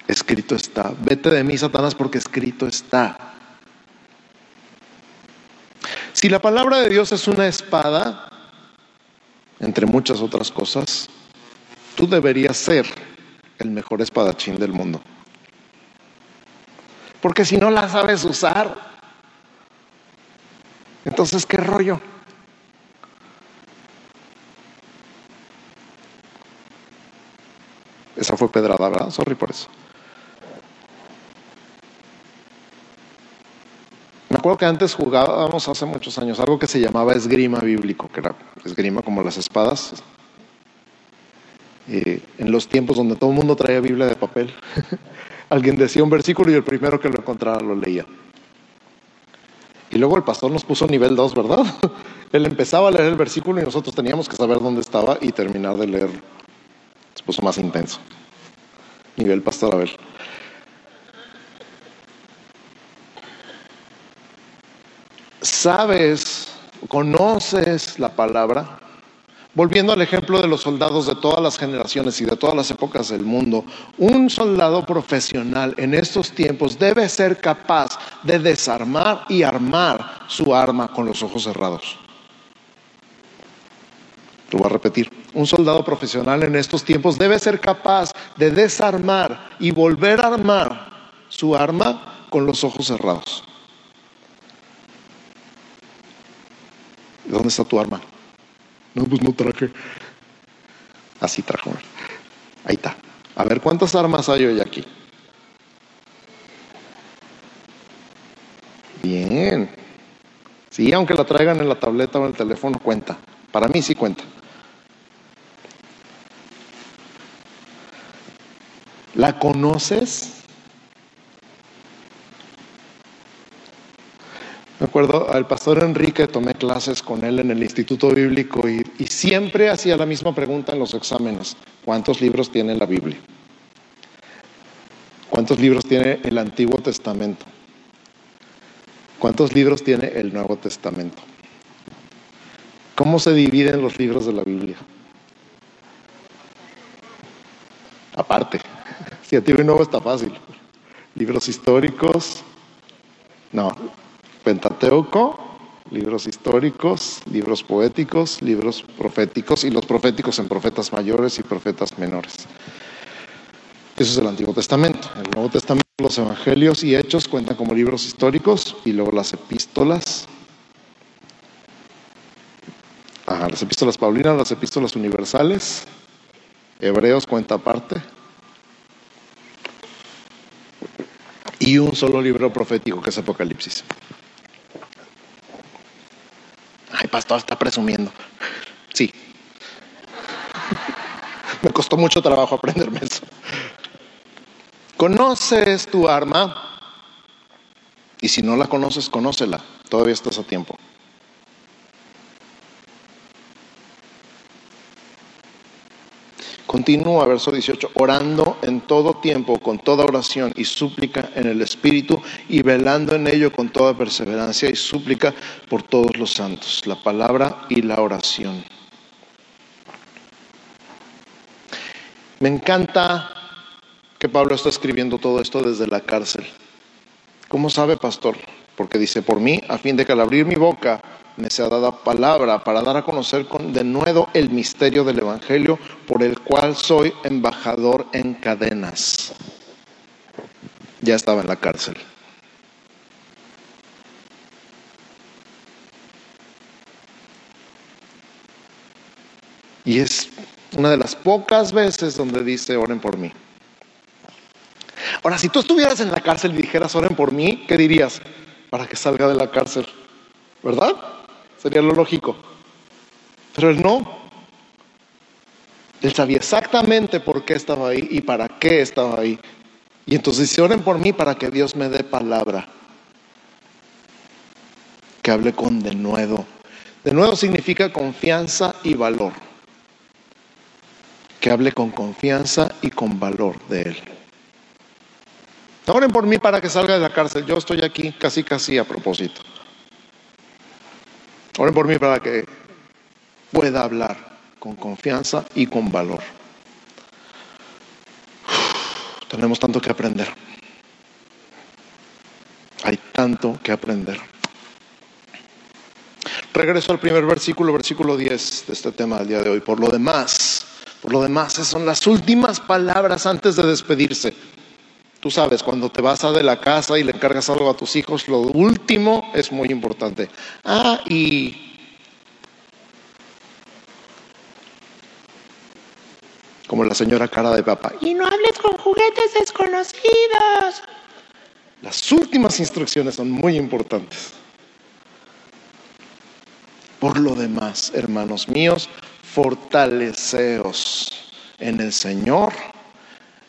Escrito está. Vete de mí, Satanás, porque escrito está. Si la palabra de Dios es una espada, entre muchas otras cosas, tú deberías ser el mejor espadachín del mundo. Porque si no la sabes usar, entonces, ¿qué rollo? Esa fue pedrada, ¿verdad? Sorry por eso. Acuerdo que antes jugábamos hace muchos años algo que se llamaba esgrima bíblico, que era esgrima como las espadas. Eh, en los tiempos donde todo el mundo traía Biblia de papel, alguien decía un versículo y el primero que lo encontrara lo leía. Y luego el pastor nos puso nivel 2, ¿verdad? Él empezaba a leer el versículo y nosotros teníamos que saber dónde estaba y terminar de leer. Se puso más intenso. Nivel pastor, a sabes, conoces la palabra, Volviendo al ejemplo de los soldados de todas las generaciones y de todas las épocas del mundo, un soldado profesional en estos tiempos debe ser capaz de desarmar y armar su arma con los ojos cerrados. Lo voy a repetir. Un soldado profesional en estos tiempos debe ser capaz de desarmar y volver a armar su arma con los ojos cerrados. ¿Dónde está tu arma? No, pues no traje. Así trajo. Ahí está. A ver, ¿cuántas armas hay hoy aquí? Bien. Sí, aunque la traigan en la tableta o en el teléfono, cuenta. Para mí sí cuenta. ¿La conoces? Me acuerdo al pastor Enrique, tomé clases con él en el Instituto Bíblico y, siempre hacía la misma pregunta en los exámenes. ¿Cuántos libros tiene la Biblia? ¿Cuántos libros tiene el Antiguo Testamento? ¿Cuántos libros tiene el Nuevo Testamento? ¿Cómo se dividen los libros de la Biblia? Aparte, si Antiguo y Nuevo está fácil. Libros históricos, no, Pentateuco, libros históricos, libros poéticos, libros proféticos y los proféticos en profetas mayores y profetas menores. Eso es el Antiguo Testamento. El Nuevo Testamento, los Evangelios y Hechos cuentan como libros históricos y luego las epístolas. Ajá, las epístolas paulinas, las epístolas universales. Hebreos cuenta aparte. Y un solo libro profético que es Apocalipsis. Ay, pastor, está presumiendo. Sí. Me costó mucho trabajo aprenderme eso. ¿Conoces tu arma? Y si no la conoces, conócela. Todavía estás a tiempo. Continúa, verso 18, orando en todo tiempo, con toda oración y súplica en el Espíritu y velando en ello con toda perseverancia y súplica por todos los santos, la palabra y la oración. Me encanta que Pablo está escribiendo todo esto desde la cárcel. ¿Cómo sabe, pastor? Porque dice, por mí, a fin de que al abrir mi boca me sea dada palabra para dar a conocer con de nuevo el misterio del Evangelio por el cual soy embajador en cadenas. Ya estaba en la cárcel. Y es una de las pocas veces donde dice, oren por mí. Ahora, si tú estuvieras en la cárcel y dijeras, oren por mí, ¿qué dirías? Para que salga de la cárcel, ¿verdad? Sería lo lógico. Pero él no. Él sabía exactamente por qué estaba ahí y para qué estaba ahí. Y entonces se oren por mí para que Dios me dé palabra. Que hable con denuedo. Denuedo significa confianza y valor. Que hable con confianza y con valor de Él. Oren por mí para que salga de la cárcel. Yo estoy aquí casi casi a propósito. Oren por mí para que pueda hablar con confianza y con valor. tenemos tanto que aprender. Hay tanto que aprender. Regreso al primer versículo, versículo 10 de este tema del día de hoy. Por lo demás, por lo demás, esas son las últimas palabras antes de despedirse. Tú sabes, cuando te vas a de la casa y le encargas algo a tus hijos, lo último es muy importante. Ah, y como la señora cara de papá. Y no hables con juguetes desconocidos. Las últimas instrucciones son muy importantes. Por lo demás, hermanos míos, fortaleceos en el Señor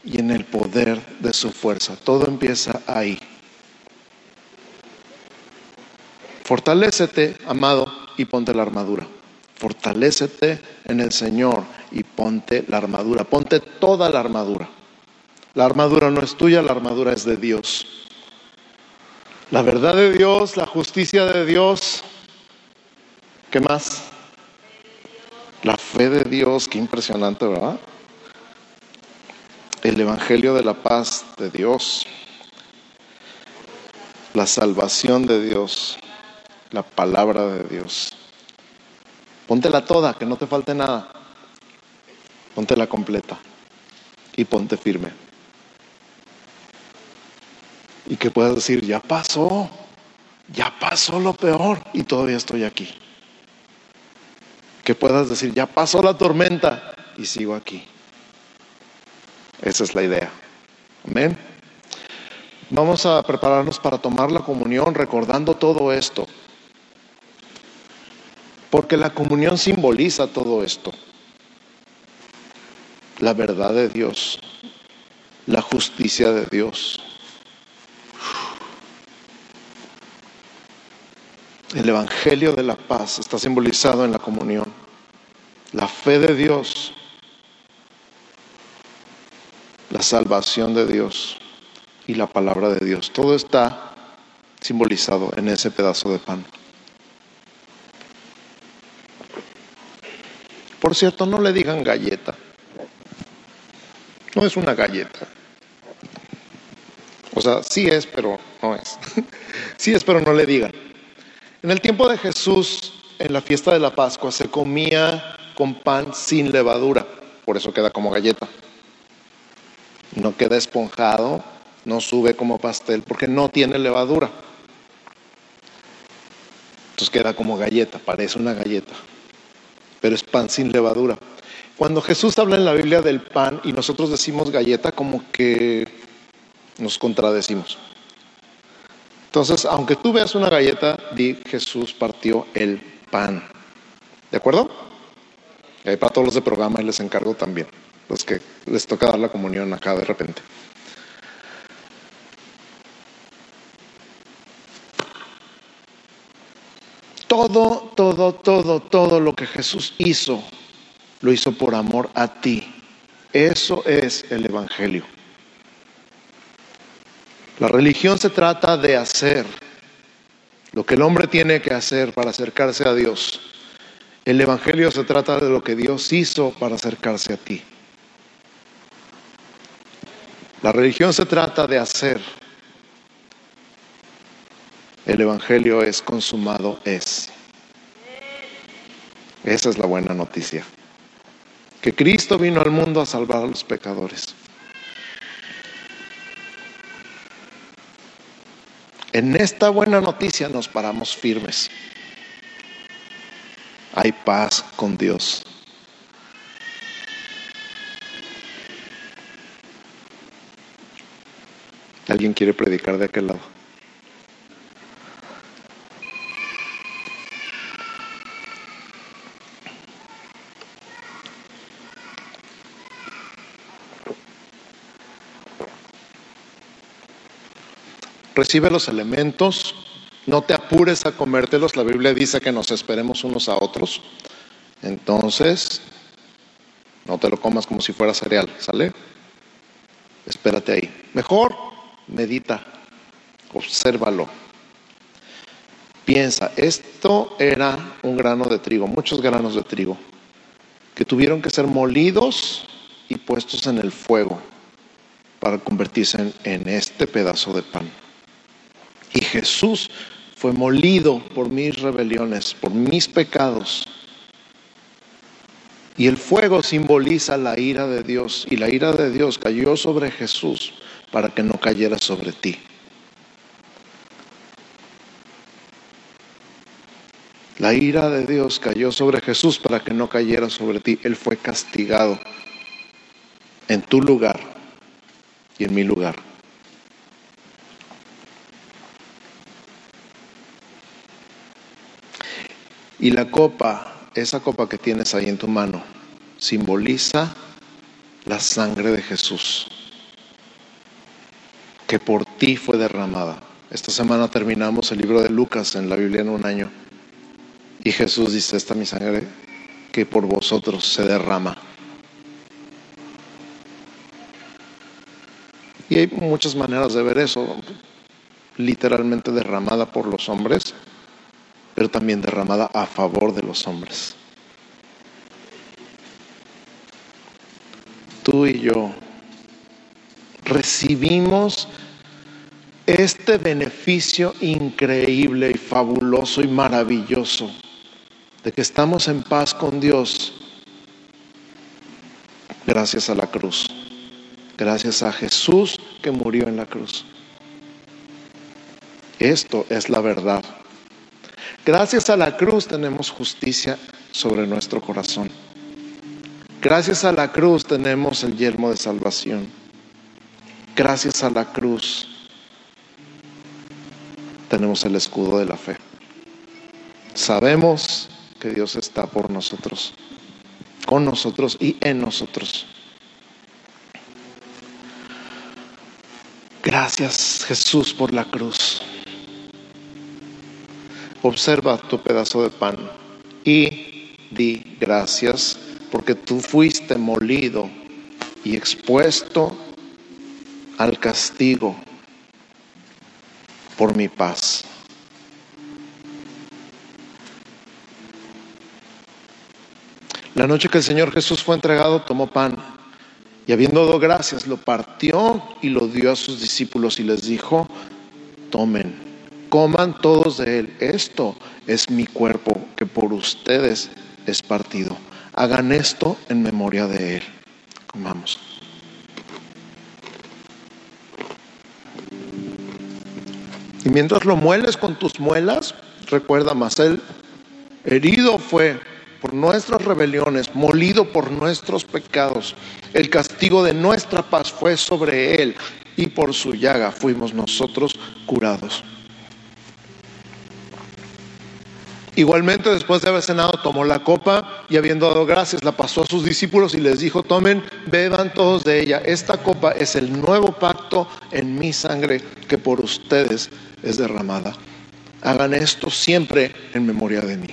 y en el poder de su fuerza. Todo empieza ahí. Fortalécete, amado, y ponte la armadura. Fortalécete en el Señor y ponte la armadura. Ponte toda la armadura. La armadura no es tuya, la armadura es de Dios. La verdad de Dios, la justicia de Dios. ¿Qué más? La fe de Dios, qué impresionante, ¿verdad? El Evangelio de la paz de Dios, la salvación de Dios, la palabra de Dios. Póntela toda, que no te falte nada. Póntela completa y ponte firme. Y que puedas decir, ya pasó, ya pasó lo peor y todavía estoy aquí. Que puedas decir, ya pasó la tormenta y sigo aquí. Esa es la idea. Amén. Vamos a prepararnos para tomar la comunión recordando todo esto. Porque la comunión simboliza todo esto. La verdad de Dios, la justicia de Dios. El Evangelio de la paz está simbolizado en la comunión. La fe de Dios, la salvación de Dios y la palabra de Dios. Todo está simbolizado en ese pedazo de pan. Por cierto, no le digan galleta. No es una galleta. O sea, sí es, pero no es. sí es, pero no le digan. En el tiempo de Jesús, en la fiesta de la Pascua, se comía con pan sin levadura. Por eso queda como galleta. No queda esponjado, no sube como pastel, porque no tiene levadura. Entonces queda como galleta, parece una galleta pero es pan sin levadura. Cuando Jesús habla en la Biblia del pan y nosotros decimos galleta, como que nos contradecimos. Entonces, aunque tú veas una galleta, di Jesús partió el pan. ¿De acuerdo? Y para todos los de programa les encargo también, los que les toca dar la comunión acá de repente. Todo, todo, todo, todo lo que Jesús hizo, lo hizo por amor a ti. Eso es el Evangelio. La religión se trata de hacer lo que el hombre tiene que hacer para acercarse a Dios. El Evangelio se trata de lo que Dios hizo para acercarse a ti. La religión se trata de hacer el Evangelio es consumado, es. Esa es la buena noticia. Que Cristo vino al mundo a salvar a los pecadores. En esta buena noticia nos paramos firmes. Hay paz con Dios. ¿Alguien quiere predicar de aquel lado? Recibe los elementos, no te apures a comértelos, la Biblia dice que nos esperemos unos a otros. Entonces, no te lo comas como si fuera cereal, ¿sale? Espérate ahí. Mejor, medita, obsérvalo. Piensa, esto era un grano de trigo, muchos granos de trigo, que tuvieron que ser molidos y puestos en el fuego para convertirse en, en este pedazo de pan. Y Jesús fue molido por mis rebeliones, por mis pecados. Y el fuego simboliza la ira de Dios. Y la ira de Dios cayó sobre Jesús para que no cayera sobre ti. La ira de Dios cayó sobre Jesús para que no cayera sobre ti. Él fue castigado en tu lugar y en mi lugar. Y la copa, esa copa que tienes ahí en tu mano, simboliza la sangre de Jesús, que por ti fue derramada. Esta semana terminamos el libro de Lucas en la Biblia en un año. Y Jesús dice, esta mi sangre que por vosotros se derrama. Y hay muchas maneras de ver eso, literalmente derramada por los hombres pero también derramada a favor de los hombres. tú y yo recibimos este beneficio increíble y fabuloso y maravilloso de que estamos en paz con Dios gracias a la cruz, gracias a Jesús que murió en la cruz. Esto es la verdad. Gracias a la cruz tenemos justicia sobre nuestro corazón. Gracias a la cruz tenemos el yermo de salvación. Gracias a la cruz tenemos el escudo de la fe. Sabemos que Dios está por nosotros, con nosotros y en nosotros. Gracias Jesús por la cruz. Observa tu pedazo de pan y di gracias porque tú fuiste molido y expuesto al castigo por mi paz. La noche que el Señor Jesús fue entregado, tomó pan y habiendo dado gracias, lo partió y lo dio a sus discípulos y les dijo, tomen coman todos de él. Esto es mi cuerpo que por ustedes es partido. Hagan esto en memoria de él. Comamos. Y mientras lo mueles con tus muelas, recuerda más, él herido fue por nuestras rebeliones, molido por nuestros pecados. El castigo de nuestra paz fue sobre él y por su llaga fuimos nosotros curados. Igualmente, después de haber cenado, tomó la copa y habiendo dado gracias, la pasó a sus discípulos y les dijo, tomen, beban todos de ella. Esta copa es el nuevo pacto en mi sangre que por ustedes es derramada. Hagan esto siempre en memoria de mí.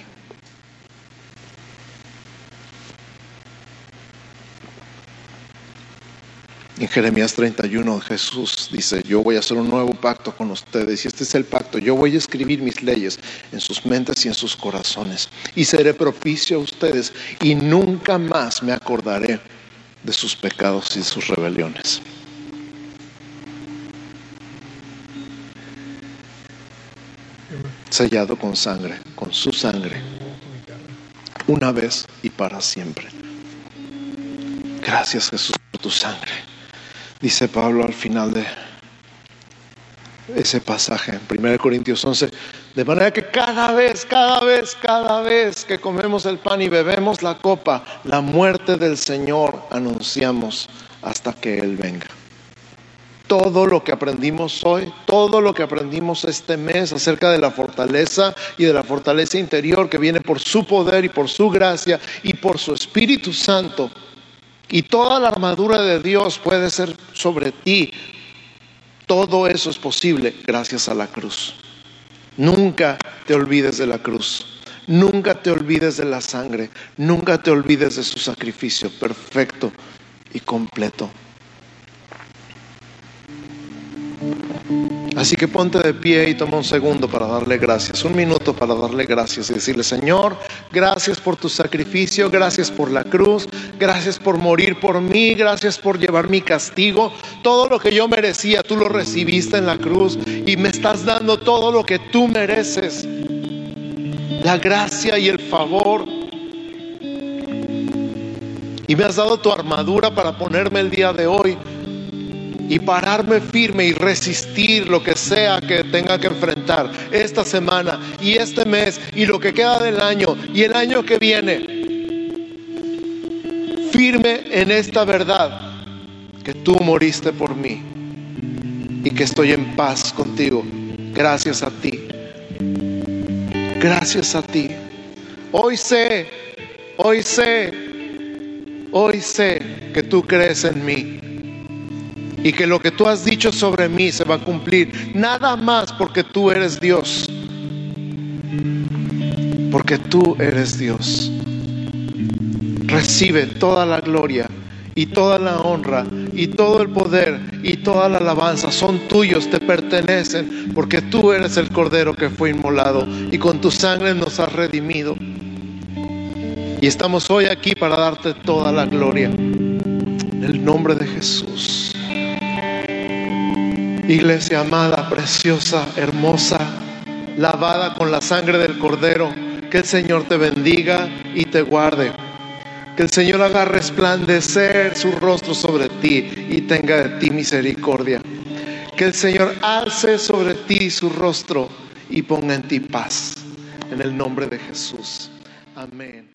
En Jeremías 31 Jesús dice, yo voy a hacer un nuevo pacto con ustedes y este es el pacto, yo voy a escribir mis leyes en sus mentes y en sus corazones y seré propicio a ustedes y nunca más me acordaré de sus pecados y sus rebeliones. Sellado con sangre, con su sangre, una vez y para siempre. Gracias Jesús por tu sangre dice Pablo al final de ese pasaje, en 1 Corintios 11, de manera que cada vez, cada vez, cada vez que comemos el pan y bebemos la copa, la muerte del Señor anunciamos hasta que Él venga. Todo lo que aprendimos hoy, todo lo que aprendimos este mes acerca de la fortaleza y de la fortaleza interior que viene por su poder y por su gracia y por su Espíritu Santo, y toda la armadura de Dios puede ser sobre ti. Todo eso es posible gracias a la cruz. Nunca te olvides de la cruz. Nunca te olvides de la sangre. Nunca te olvides de su sacrificio perfecto y completo. Así que ponte de pie y toma un segundo para darle gracias, un minuto para darle gracias y decirle, Señor, gracias por tu sacrificio, gracias por la cruz, gracias por morir por mí, gracias por llevar mi castigo. Todo lo que yo merecía, tú lo recibiste en la cruz y me estás dando todo lo que tú mereces. La gracia y el favor. Y me has dado tu armadura para ponerme el día de hoy y pararme firme y resistir lo que sea que tenga que enfrentar esta semana y este mes y lo que queda del año y el año que viene. Firme en esta verdad que tú moriste por mí y que estoy en paz contigo. Gracias a ti. Gracias a ti. Hoy sé, hoy sé, hoy sé que tú crees en mí y que lo que tú has dicho sobre mí se va a cumplir. Nada más porque tú eres Dios. Porque tú eres Dios. Recibe toda la gloria y toda la honra y todo el poder y toda la alabanza son tuyos, te pertenecen, porque tú eres el Cordero que fue inmolado y con tu sangre nos has redimido. Y estamos hoy aquí para darte toda la gloria En el nombre de Jesús. Iglesia amada, preciosa, hermosa, lavada con la sangre del Cordero, que el Señor te bendiga y te guarde. Que el Señor haga resplandecer su rostro sobre ti y tenga de ti misericordia. Que el Señor alce sobre ti su rostro y ponga en ti paz. En el nombre de Jesús. Amén.